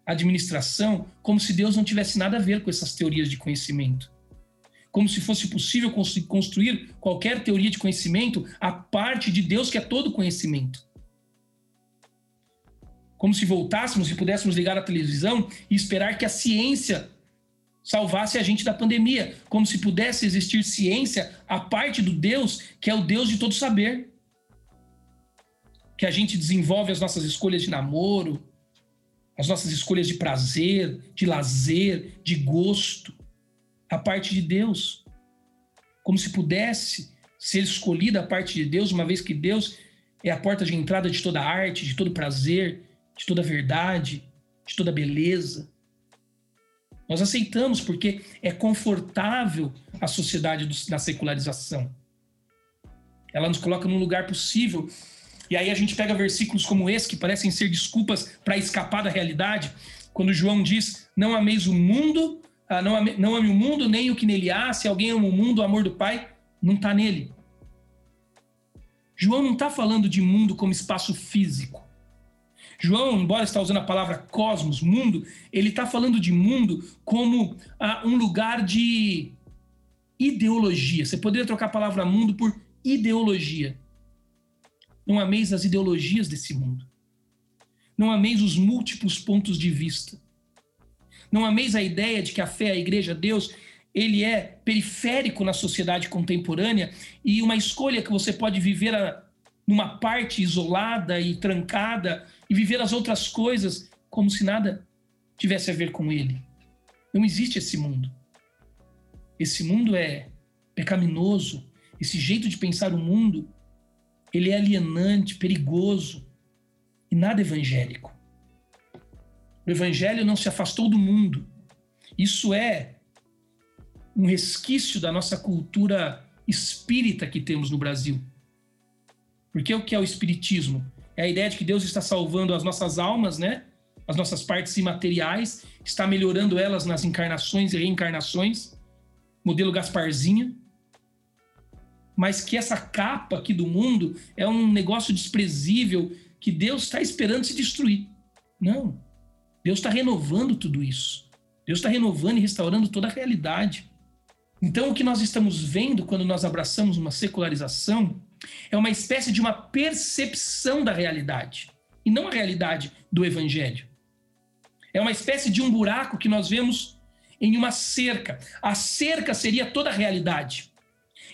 administração, como se Deus não tivesse nada a ver com essas teorias de conhecimento como se fosse possível construir qualquer teoria de conhecimento a parte de Deus, que é todo conhecimento. Como se voltássemos e pudéssemos ligar a televisão e esperar que a ciência salvasse a gente da pandemia, como se pudesse existir ciência a parte do Deus, que é o Deus de todo saber. Que a gente desenvolve as nossas escolhas de namoro, as nossas escolhas de prazer, de lazer, de gosto a parte de Deus, como se pudesse ser escolhida a parte de Deus, uma vez que Deus é a porta de entrada de toda arte, de todo prazer, de toda verdade, de toda beleza. Nós aceitamos porque é confortável a sociedade da secularização. Ela nos coloca num lugar possível. E aí a gente pega versículos como esse, que parecem ser desculpas para escapar da realidade, quando João diz: Não ameis o mundo, ah, não, ame, não ame o mundo, nem o que nele há. Se alguém ama o mundo, o amor do Pai não está nele. João não está falando de mundo como espaço físico. João, embora está usando a palavra cosmos, mundo, ele está falando de mundo como ah, um lugar de ideologia. Você poderia trocar a palavra mundo por ideologia. Não ameis as ideologias desse mundo. Não ameis os múltiplos pontos de vista. Não ameis a ideia de que a fé, a igreja, Deus, ele é periférico na sociedade contemporânea e uma escolha que você pode viver a, numa parte isolada e trancada e viver as outras coisas como se nada tivesse a ver com ele. Não existe esse mundo. Esse mundo é pecaminoso. Esse jeito de pensar o mundo, ele é alienante, perigoso e nada evangélico. O evangelho não se afastou do mundo. Isso é um resquício da nossa cultura espírita que temos no Brasil. Porque o que é o espiritismo? É a ideia de que Deus está salvando as nossas almas, né? As nossas partes imateriais, está melhorando elas nas encarnações e reencarnações, modelo Gasparzinha. Mas que essa capa aqui do mundo é um negócio desprezível que Deus está esperando se destruir. Não. Deus está renovando tudo isso. Deus está renovando e restaurando toda a realidade. Então, o que nós estamos vendo quando nós abraçamos uma secularização é uma espécie de uma percepção da realidade, e não a realidade do evangelho. É uma espécie de um buraco que nós vemos em uma cerca. A cerca seria toda a realidade.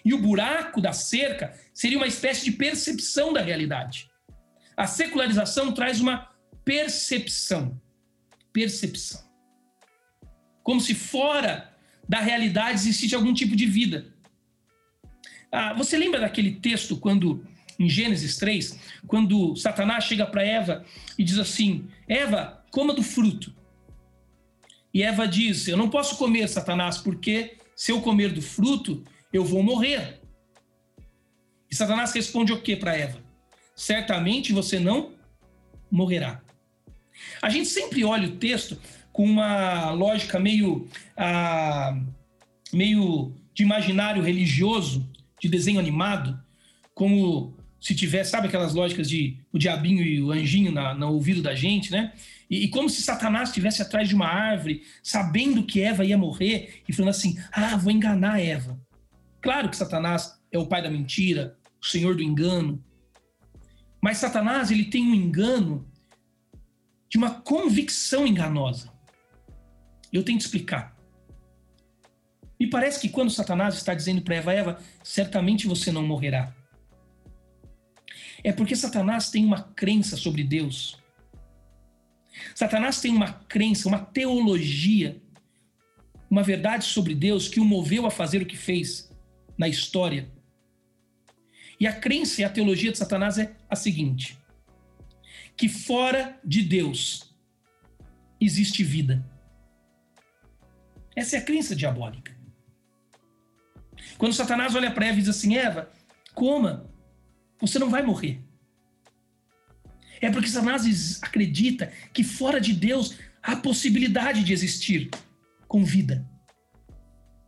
E o buraco da cerca seria uma espécie de percepção da realidade. A secularização traz uma percepção percepção. Como se fora da realidade existisse algum tipo de vida. Ah, você lembra daquele texto quando em Gênesis 3, quando Satanás chega para Eva e diz assim: Eva, coma do fruto. E Eva diz: Eu não posso comer, Satanás, porque se eu comer do fruto, eu vou morrer. E Satanás responde o que para Eva? Certamente você não morrerá. A gente sempre olha o texto com uma lógica meio, ah, meio de imaginário religioso, de desenho animado, como se tivesse, sabe aquelas lógicas de o diabinho e o anjinho na, no ouvido da gente, né? E, e, como se Satanás estivesse atrás de uma árvore, sabendo que Eva ia morrer, e falando assim: ah, vou enganar Eva. Claro que Satanás é o pai da mentira, o senhor do engano. Mas Satanás, ele tem um engano de uma convicção enganosa. Eu tenho que explicar. Me parece que quando Satanás está dizendo para Eva, Eva, certamente você não morrerá. É porque Satanás tem uma crença sobre Deus. Satanás tem uma crença, uma teologia, uma verdade sobre Deus que o moveu a fazer o que fez na história. E a crença e a teologia de Satanás é a seguinte: que fora de Deus existe vida. Essa é a crença diabólica. Quando Satanás olha para Eva e diz assim: Eva, coma, você não vai morrer. É porque Satanás acredita que fora de Deus há possibilidade de existir com vida.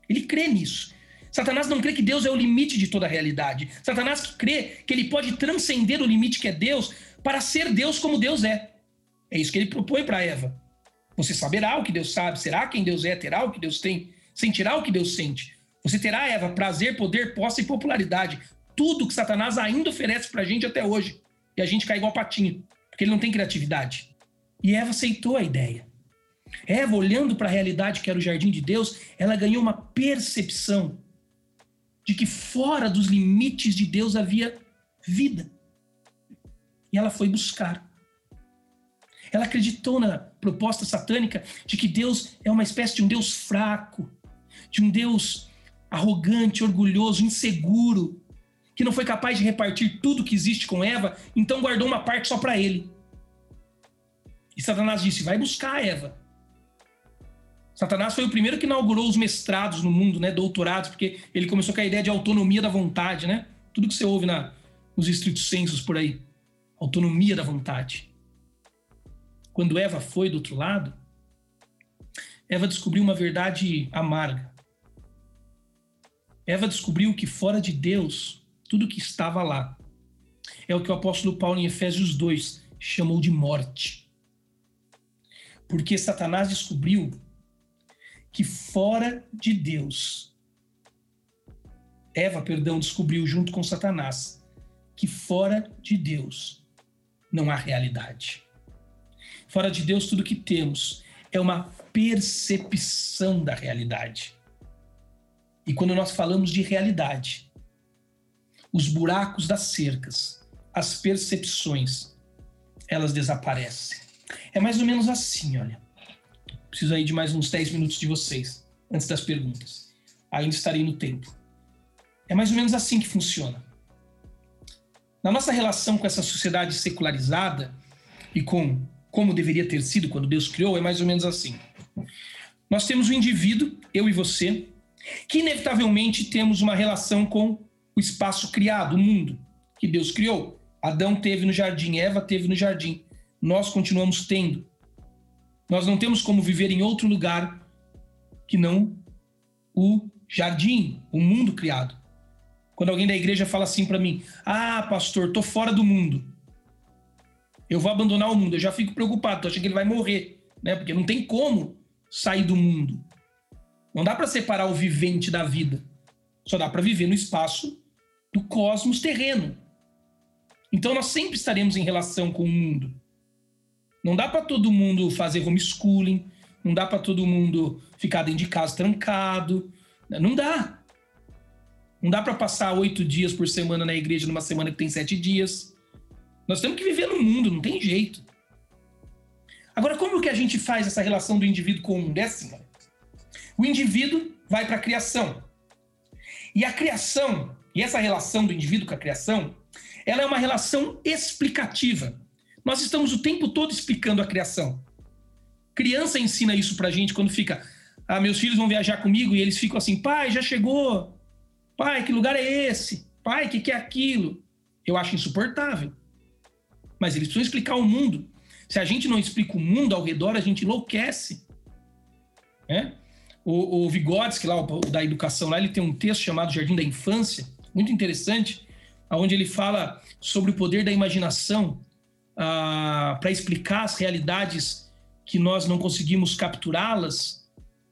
Ele crê nisso. Satanás não crê que Deus é o limite de toda a realidade. Satanás crê que ele pode transcender o limite que é Deus para ser Deus como Deus é. É isso que ele propõe para Eva. Você saberá o que Deus sabe, será quem Deus é, terá o que Deus tem, sentirá o que Deus sente. Você terá, Eva, prazer, poder, posse e popularidade. Tudo que Satanás ainda oferece para a gente até hoje. E a gente cai igual patinho, porque ele não tem criatividade. E Eva aceitou a ideia. Eva, olhando para a realidade que era o jardim de Deus, ela ganhou uma percepção de que fora dos limites de Deus havia vida. E ela foi buscar. Ela acreditou na proposta satânica de que Deus é uma espécie de um Deus fraco, de um Deus arrogante, orgulhoso, inseguro, que não foi capaz de repartir tudo que existe com Eva, então guardou uma parte só para ele. E Satanás disse: vai buscar Eva. Satanás foi o primeiro que inaugurou os mestrados no mundo, né, doutorados, porque ele começou com a ideia de autonomia da vontade, né? Tudo que você ouve na, nos estritos sensos por aí. Autonomia da vontade. Quando Eva foi do outro lado, Eva descobriu uma verdade amarga. Eva descobriu que fora de Deus, tudo que estava lá é o que o apóstolo Paulo em Efésios 2 chamou de morte. Porque Satanás descobriu que fora de Deus, Eva, perdão, descobriu junto com Satanás que fora de Deus não há realidade. Fora de Deus, tudo que temos é uma percepção da realidade. E quando nós falamos de realidade, os buracos das cercas, as percepções, elas desaparecem. É mais ou menos assim, olha. Preciso aí de mais uns 10 minutos de vocês, antes das perguntas. Ainda estarei no tempo. É mais ou menos assim que funciona. Na nossa relação com essa sociedade secularizada e com como deveria ter sido quando Deus criou, é mais ou menos assim. Nós temos o um indivíduo, eu e você, que inevitavelmente temos uma relação com o espaço criado, o mundo que Deus criou. Adão teve no jardim, Eva teve no jardim. Nós continuamos tendo. Nós não temos como viver em outro lugar que não o jardim, o mundo criado. Quando alguém da igreja fala assim para mim: "Ah, pastor, tô fora do mundo. Eu vou abandonar o mundo". Eu já fico preocupado, tô achando que ele vai morrer, né? Porque não tem como sair do mundo. Não dá para separar o vivente da vida. Só dá para viver no espaço do cosmos terreno. Então nós sempre estaremos em relação com o mundo. Não dá para todo mundo fazer homeschooling, não dá para todo mundo ficar dentro de casa trancado. Não dá. Não dá para passar oito dias por semana na igreja numa semana que tem sete dias. Nós temos que viver no mundo, não tem jeito. Agora, como que a gente faz essa relação do indivíduo com o mundo? É assim, o indivíduo vai para a criação. E a criação, e essa relação do indivíduo com a criação, ela é uma relação explicativa. Nós estamos o tempo todo explicando a criação. Criança ensina isso pra gente quando fica, ah, meus filhos vão viajar comigo e eles ficam assim, pai, já chegou. Pai, que lugar é esse? Pai, que, que é aquilo? Eu acho insuportável. Mas eles precisam explicar o mundo. Se a gente não explica o mundo ao redor, a gente enlouquece. É? O, o Vygotsky, lá, o, da educação, lá, ele tem um texto chamado Jardim da Infância, muito interessante, onde ele fala sobre o poder da imaginação ah, para explicar as realidades que nós não conseguimos capturá-las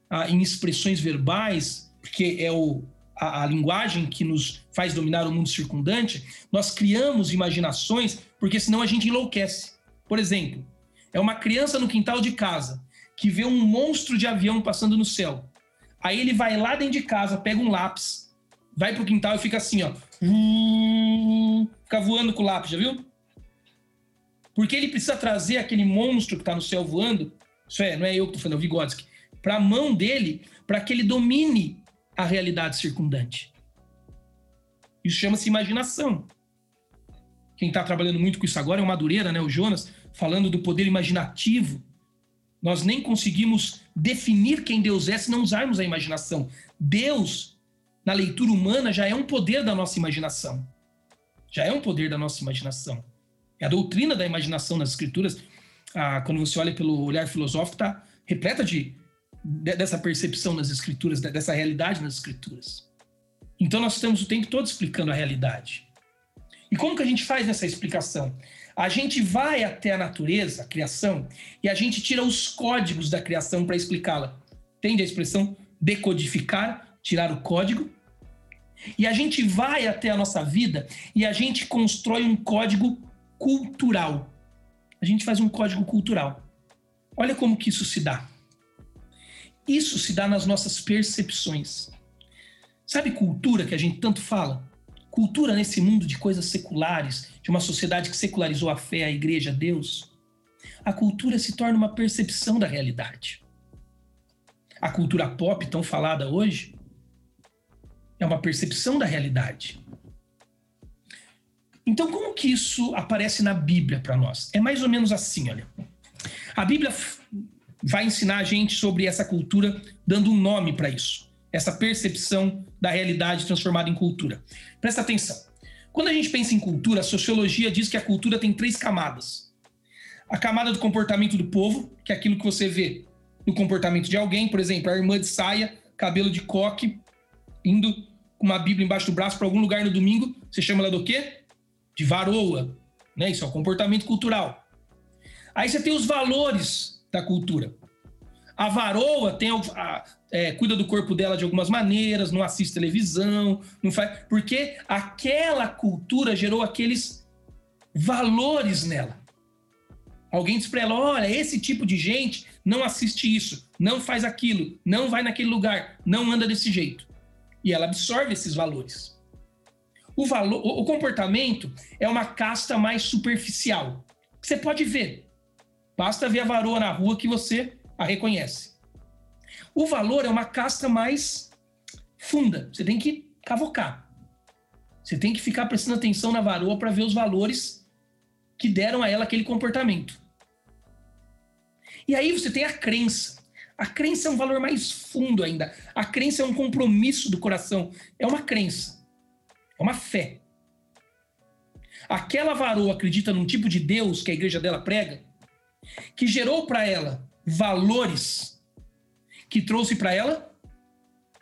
ah, em expressões verbais, porque é o, a, a, linguagem que nos faz dominar o mundo circundante, nós criamos imaginações, porque senão a gente enlouquece. Por exemplo, é uma criança no quintal de casa que vê um monstro de avião passando no céu. Aí ele vai lá dentro de casa, pega um lápis, vai pro quintal e fica assim, ó. Fica voando com o lápis, já viu? Porque ele precisa trazer aquele monstro que está no céu voando, isso é, não é eu que estou falando, é o Vygotsky, para a mão dele, para que ele domine a realidade circundante. Isso chama-se imaginação. Quem está trabalhando muito com isso agora é o Madureira, né, o Jonas, falando do poder imaginativo. Nós nem conseguimos definir quem Deus é se não usarmos a imaginação. Deus, na leitura humana, já é um poder da nossa imaginação. Já é um poder da nossa imaginação. É a doutrina da imaginação nas escrituras, ah, quando você olha pelo olhar filosófico, está repleta de, dessa percepção nas escrituras, dessa realidade nas escrituras. Então nós estamos o tempo todo explicando a realidade. E como que a gente faz essa explicação? A gente vai até a natureza, a criação, e a gente tira os códigos da criação para explicá-la. Tende a expressão decodificar, tirar o código. E a gente vai até a nossa vida e a gente constrói um código cultural. A gente faz um código cultural. Olha como que isso se dá. Isso se dá nas nossas percepções. Sabe cultura que a gente tanto fala? Cultura nesse mundo de coisas seculares, de uma sociedade que secularizou a fé, a igreja, Deus. A cultura se torna uma percepção da realidade. A cultura pop, tão falada hoje, é uma percepção da realidade. Então, como que isso aparece na Bíblia para nós? É mais ou menos assim, olha. A Bíblia vai ensinar a gente sobre essa cultura, dando um nome para isso. Essa percepção da realidade transformada em cultura. Presta atenção. Quando a gente pensa em cultura, a sociologia diz que a cultura tem três camadas. A camada do comportamento do povo, que é aquilo que você vê no comportamento de alguém, por exemplo, a irmã de saia, cabelo de coque, indo com uma Bíblia embaixo do braço para algum lugar no domingo, você chama ela do quê? de varoa, né? Isso é o comportamento cultural. Aí você tem os valores da cultura. A varoa tem a, é, cuida do corpo dela de algumas maneiras, não assiste televisão, não faz, porque aquela cultura gerou aqueles valores nela. Alguém diz para ela: olha, esse tipo de gente não assiste isso, não faz aquilo, não vai naquele lugar, não anda desse jeito. E ela absorve esses valores. O, valor, o comportamento é uma casta mais superficial. Você pode ver. Basta ver a varoa na rua que você a reconhece. O valor é uma casta mais funda. Você tem que cavocar. Você tem que ficar prestando atenção na varoa para ver os valores que deram a ela aquele comportamento. E aí você tem a crença. A crença é um valor mais fundo ainda. A crença é um compromisso do coração. É uma crença. É uma fé. Aquela varoa acredita num tipo de Deus que a igreja dela prega, que gerou para ela valores, que trouxe para ela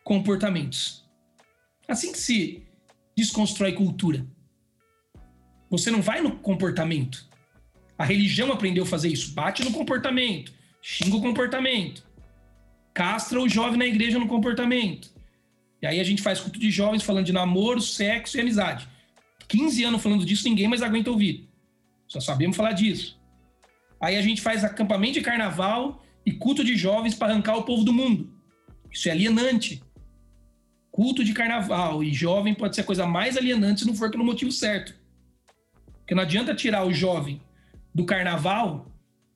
comportamentos. Assim que se desconstrói cultura. Você não vai no comportamento. A religião aprendeu a fazer isso. Bate no comportamento, xinga o comportamento, castra o jovem na igreja no comportamento. E aí a gente faz culto de jovens falando de namoro, sexo e amizade. 15 anos falando disso, ninguém mais aguenta ouvir. Só sabemos falar disso. Aí a gente faz acampamento de carnaval e culto de jovens para arrancar o povo do mundo. Isso é alienante. Culto de carnaval e jovem pode ser a coisa mais alienante se não for pelo motivo certo. Porque não adianta tirar o jovem do carnaval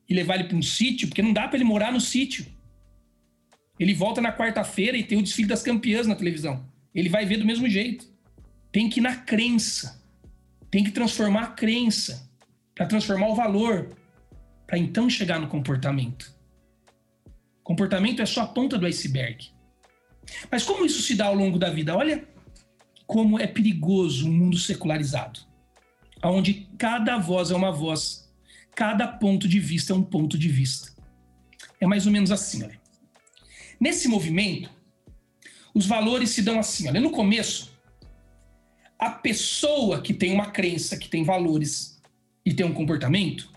e levar ele para um sítio, porque não dá para ele morar no sítio. Ele volta na quarta-feira e tem o desfile das campeãs na televisão. Ele vai ver do mesmo jeito. Tem que ir na crença. tem que transformar a crença, para transformar o valor, para então chegar no comportamento. Comportamento é só a ponta do iceberg. Mas como isso se dá ao longo da vida? Olha como é perigoso um mundo secularizado, onde cada voz é uma voz, cada ponto de vista é um ponto de vista. É mais ou menos assim, olha. Nesse movimento, os valores se dão assim, olha, no começo, a pessoa que tem uma crença, que tem valores e tem um comportamento,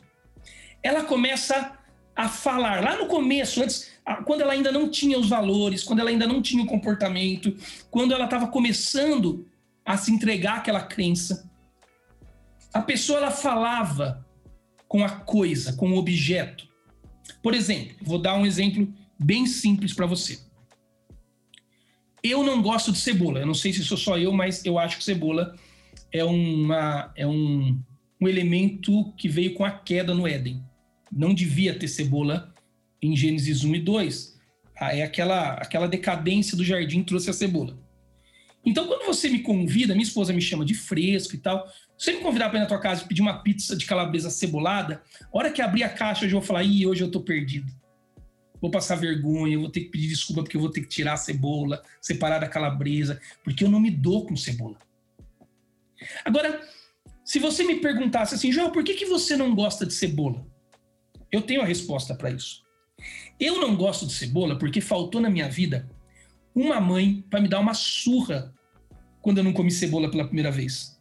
ela começa a falar lá no começo, antes, quando ela ainda não tinha os valores, quando ela ainda não tinha o comportamento, quando ela estava começando a se entregar àquela crença, a pessoa ela falava com a coisa, com o objeto. Por exemplo, vou dar um exemplo bem simples para você. Eu não gosto de cebola. Eu não sei se sou só eu, mas eu acho que cebola é, uma, é um, um elemento que veio com a queda no Éden. Não devia ter cebola em Gênesis 1 e 2. Ah, é aquela, aquela decadência do jardim trouxe a cebola. Então, quando você me convida, minha esposa me chama de fresco e tal. Se você me convidar para ir na tua casa e pedir uma pizza de calabresa cebolada, a hora que abrir a caixa, eu vou falar: ih, hoje eu tô perdido vou passar vergonha, vou ter que pedir desculpa porque eu vou ter que tirar a cebola, separar da calabresa, porque eu não me dou com cebola. Agora, se você me perguntasse assim, João, por que, que você não gosta de cebola? Eu tenho a resposta para isso. Eu não gosto de cebola porque faltou na minha vida uma mãe para me dar uma surra quando eu não comi cebola pela primeira vez.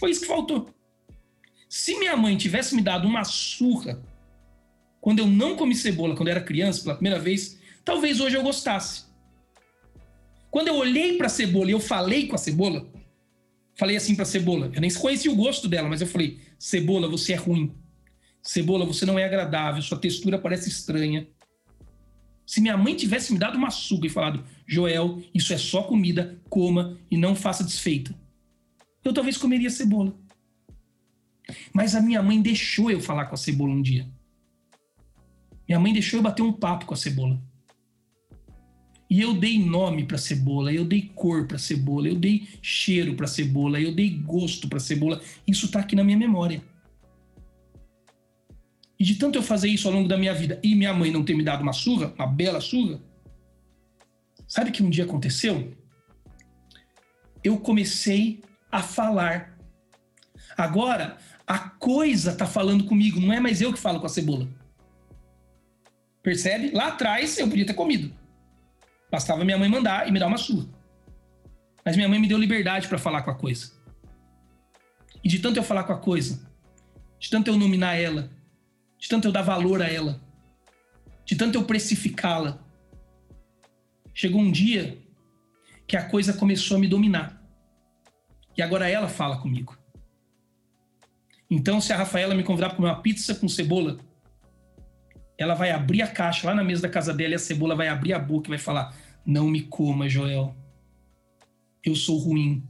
Foi isso que faltou. Se minha mãe tivesse me dado uma surra quando eu não comi cebola quando eu era criança pela primeira vez, talvez hoje eu gostasse. Quando eu olhei para a cebola e eu falei com a cebola, falei assim para cebola, eu nem conhecia o gosto dela, mas eu falei: "Cebola, você é ruim. Cebola, você não é agradável, sua textura parece estranha." Se minha mãe tivesse me dado uma suga e falado: "Joel, isso é só comida, coma e não faça desfeita." Eu talvez comeria cebola. Mas a minha mãe deixou eu falar com a cebola um dia. Minha mãe deixou eu bater um papo com a cebola. E eu dei nome para cebola, eu dei cor para cebola, eu dei cheiro para cebola, eu dei gosto para cebola. Isso está aqui na minha memória. E de tanto eu fazer isso ao longo da minha vida e minha mãe não ter me dado uma surra, uma bela surra, sabe que um dia aconteceu? Eu comecei a falar. Agora, a coisa está falando comigo, não é mais eu que falo com a cebola. Percebe? Lá atrás eu podia ter comido. Bastava minha mãe mandar e me dar uma surra. Mas minha mãe me deu liberdade para falar com a coisa. E de tanto eu falar com a coisa, de tanto eu nominar ela, de tanto eu dar valor a ela, de tanto eu precificá-la, chegou um dia que a coisa começou a me dominar. E agora ela fala comigo. Então, se a Rafaela me convidar para comer uma pizza com cebola, ela vai abrir a caixa lá na mesa da casa dela e a cebola vai abrir a boca e vai falar: Não me coma, Joel. Eu sou ruim.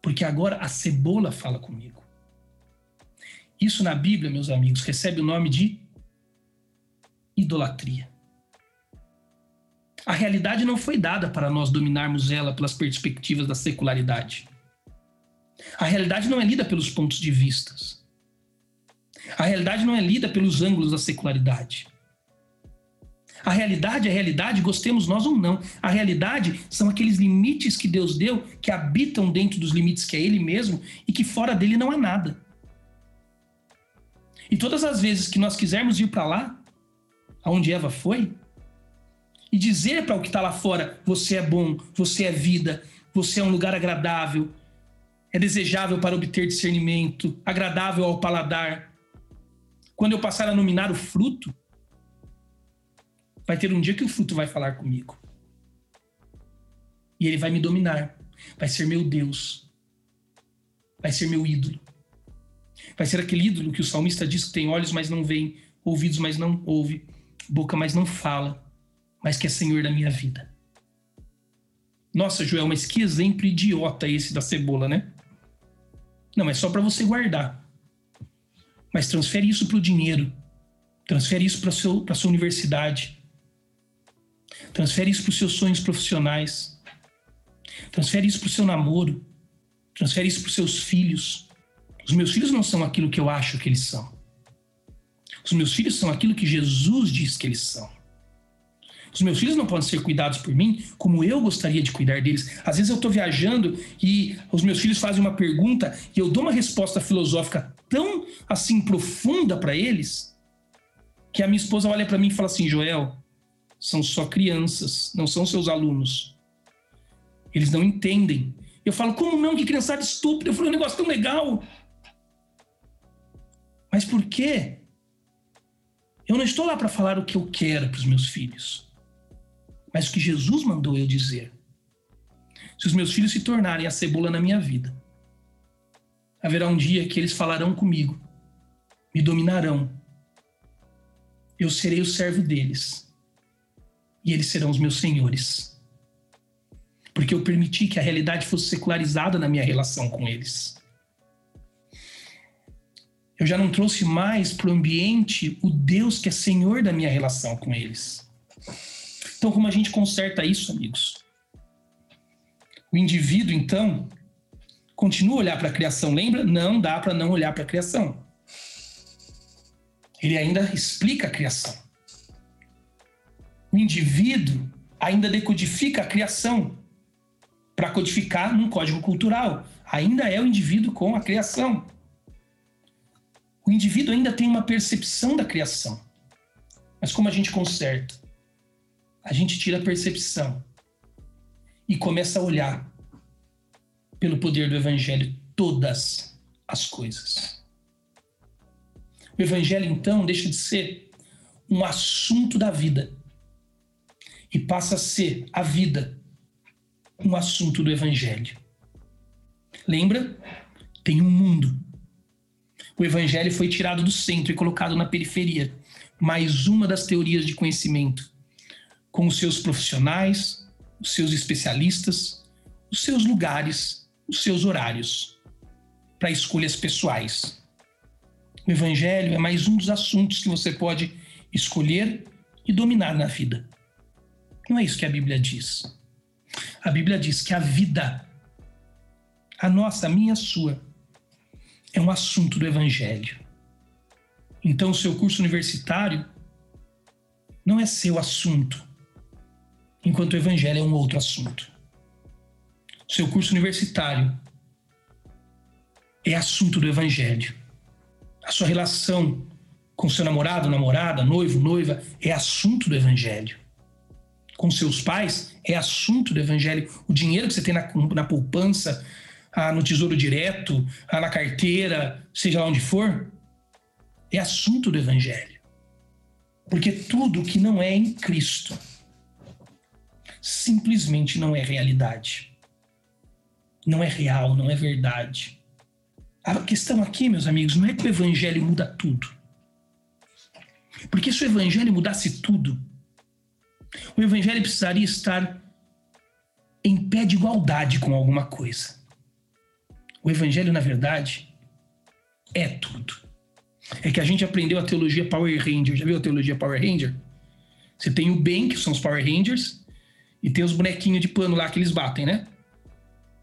Porque agora a cebola fala comigo. Isso na Bíblia, meus amigos, recebe o nome de idolatria. A realidade não foi dada para nós dominarmos ela pelas perspectivas da secularidade. A realidade não é lida pelos pontos de vistas. A realidade não é lida pelos ângulos da secularidade. A realidade é realidade, gostemos nós ou não. A realidade são aqueles limites que Deus deu, que habitam dentro dos limites que é Ele mesmo e que fora dele não há nada. E todas as vezes que nós quisermos ir para lá, aonde Eva foi, e dizer para o que está lá fora: você é bom, você é vida, você é um lugar agradável, é desejável para obter discernimento, agradável ao paladar, quando eu passar a nominar o fruto, vai ter um dia que o fruto vai falar comigo. E ele vai me dominar. Vai ser meu Deus. Vai ser meu ídolo. Vai ser aquele ídolo que o salmista diz que tem olhos, mas não vê, ouvidos, mas não ouve, boca, mas não fala, mas que é senhor da minha vida. Nossa, Joel, mas que exemplo idiota esse da cebola, né? Não, é só para você guardar. Mas transfere isso para o dinheiro. Transfere isso para a sua universidade. Transfere isso para os seus sonhos profissionais. Transfere isso para o seu namoro. Transfere isso para os seus filhos. Os meus filhos não são aquilo que eu acho que eles são. Os meus filhos são aquilo que Jesus diz que eles são. Os meus filhos não podem ser cuidados por mim como eu gostaria de cuidar deles. Às vezes eu estou viajando e os meus filhos fazem uma pergunta e eu dou uma resposta filosófica tão assim profunda para eles que a minha esposa olha para mim e fala assim: Joel, são só crianças, não são seus alunos. Eles não entendem. Eu falo, como não? Que criançada estúpida. Eu falei, um negócio tão legal. Mas por quê? Eu não estou lá para falar o que eu quero para os meus filhos mas o que Jesus mandou eu dizer. Se os meus filhos se tornarem a cebola na minha vida, haverá um dia que eles falarão comigo, me dominarão. Eu serei o servo deles e eles serão os meus senhores. Porque eu permiti que a realidade fosse secularizada na minha relação com eles. Eu já não trouxe mais para o ambiente o Deus que é Senhor da minha relação com eles. Então, como a gente conserta isso, amigos? O indivíduo, então, continua a olhar para a criação. Lembra? Não dá para não olhar para a criação. Ele ainda explica a criação. O indivíduo ainda decodifica a criação para codificar num código cultural. Ainda é o indivíduo com a criação. O indivíduo ainda tem uma percepção da criação. Mas como a gente conserta? A gente tira a percepção e começa a olhar pelo poder do Evangelho todas as coisas. O Evangelho, então, deixa de ser um assunto da vida e passa a ser a vida um assunto do Evangelho. Lembra? Tem um mundo. O Evangelho foi tirado do centro e colocado na periferia. Mais uma das teorias de conhecimento com os seus profissionais, os seus especialistas, os seus lugares, os seus horários, para escolhas pessoais. O Evangelho é mais um dos assuntos que você pode escolher e dominar na vida. Não é isso que a Bíblia diz. A Bíblia diz que a vida, a nossa, a minha, a sua, é um assunto do Evangelho. Então, o seu curso universitário não é seu assunto, enquanto o evangelho é um outro assunto. Seu curso universitário é assunto do evangelho. A sua relação com seu namorado, namorada, noivo, noiva é assunto do evangelho. Com seus pais é assunto do evangelho. O dinheiro que você tem na, na poupança, ah, no tesouro direto, ah, na carteira, seja lá onde for, é assunto do evangelho. Porque tudo que não é em Cristo simplesmente não é realidade. Não é real, não é verdade. A questão aqui, meus amigos, não é que o evangelho muda tudo. Porque se o evangelho mudasse tudo, o evangelho precisaria estar em pé de igualdade com alguma coisa. O evangelho, na verdade, é tudo. É que a gente aprendeu a teologia Power Ranger. Já viu a teologia Power Ranger? Você tem o bem, que são os Power Rangers, e tem os bonequinhos de pano lá que eles batem, né?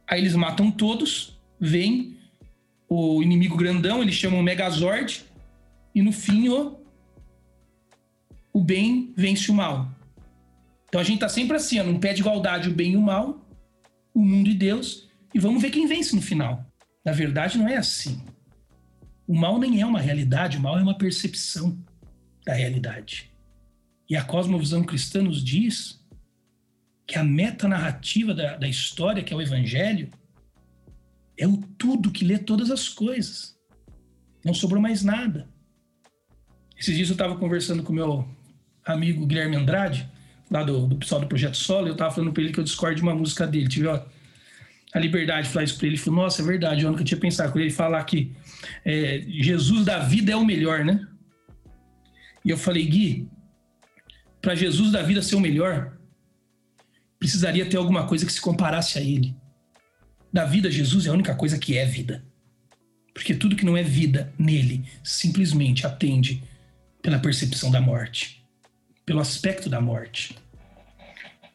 Aí eles matam todos, vem o inimigo grandão, eles chamam o Megazord, e no fim o, bem vence o mal. Então a gente tá sempre assim, ó, num pé de igualdade, o bem e o mal, o mundo e Deus, e vamos ver quem vence no final. Na verdade, não é assim. O mal nem é uma realidade, o mal é uma percepção da realidade. E a cosmovisão cristã nos diz que a metanarrativa da, da história, que é o evangelho, é o tudo que lê todas as coisas. Não sobrou mais nada. Esses dias eu estava conversando com meu amigo Guilherme Andrade, lá do, do pessoal do Projeto Solo, eu estava falando para ele que eu discordo de uma música dele. Tive ó, a liberdade de falar isso para ele. Ele falou: Nossa, é verdade, eu nunca tinha pensado. com ele falar que é, Jesus da vida é o melhor, né? E eu falei: Gui, para Jesus da vida ser o melhor, precisaria ter alguma coisa que se comparasse a ele. Da vida, Jesus é a única coisa que é vida. Porque tudo que não é vida nele simplesmente atende pela percepção da morte, pelo aspecto da morte.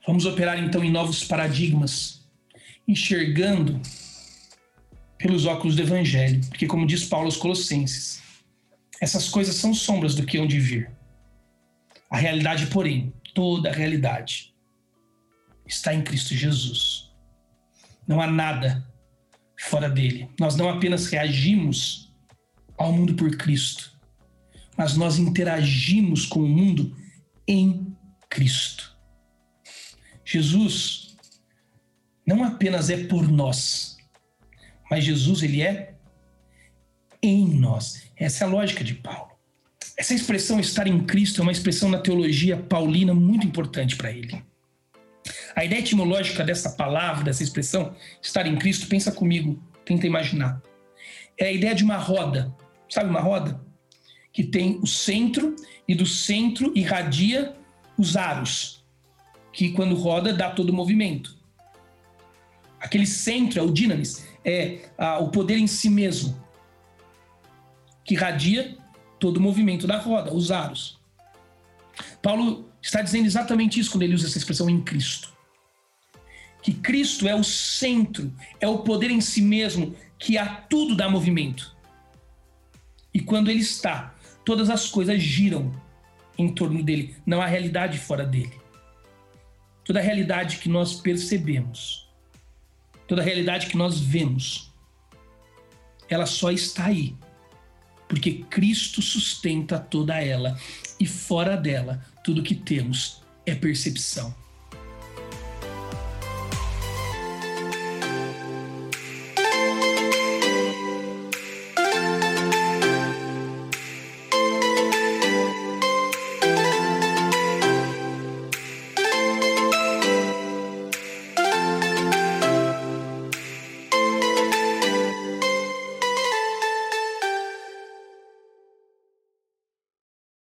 Vamos operar então em novos paradigmas, enxergando pelos óculos do Evangelho, porque, como diz Paulo aos Colossenses, essas coisas são sombras do que hão de vir. A realidade, porém, toda a realidade, está em Cristo Jesus. Não há nada fora dele. Nós não apenas reagimos ao mundo por Cristo, mas nós interagimos com o mundo em Cristo. Jesus não apenas é por nós, mas Jesus ele é em nós. Essa é a lógica de Paulo. Essa expressão estar em Cristo é uma expressão na teologia paulina muito importante para ele. A ideia etimológica dessa palavra, dessa expressão, estar em Cristo, pensa comigo, tenta imaginar. É a ideia de uma roda. Sabe uma roda? Que tem o centro e do centro irradia os aros, que quando roda dá todo o movimento. Aquele centro é o dinamis, é ah, o poder em si mesmo, que irradia todo o movimento da roda, os aros. Paulo está dizendo exatamente isso quando ele usa essa expressão em Cristo. Que Cristo é o centro, é o poder em si mesmo que a tudo dá movimento. E quando ele está, todas as coisas giram em torno dele, não há realidade fora dele. Toda a realidade que nós percebemos, toda realidade que nós vemos, ela só está aí porque Cristo sustenta toda ela e fora dela tudo que temos é percepção.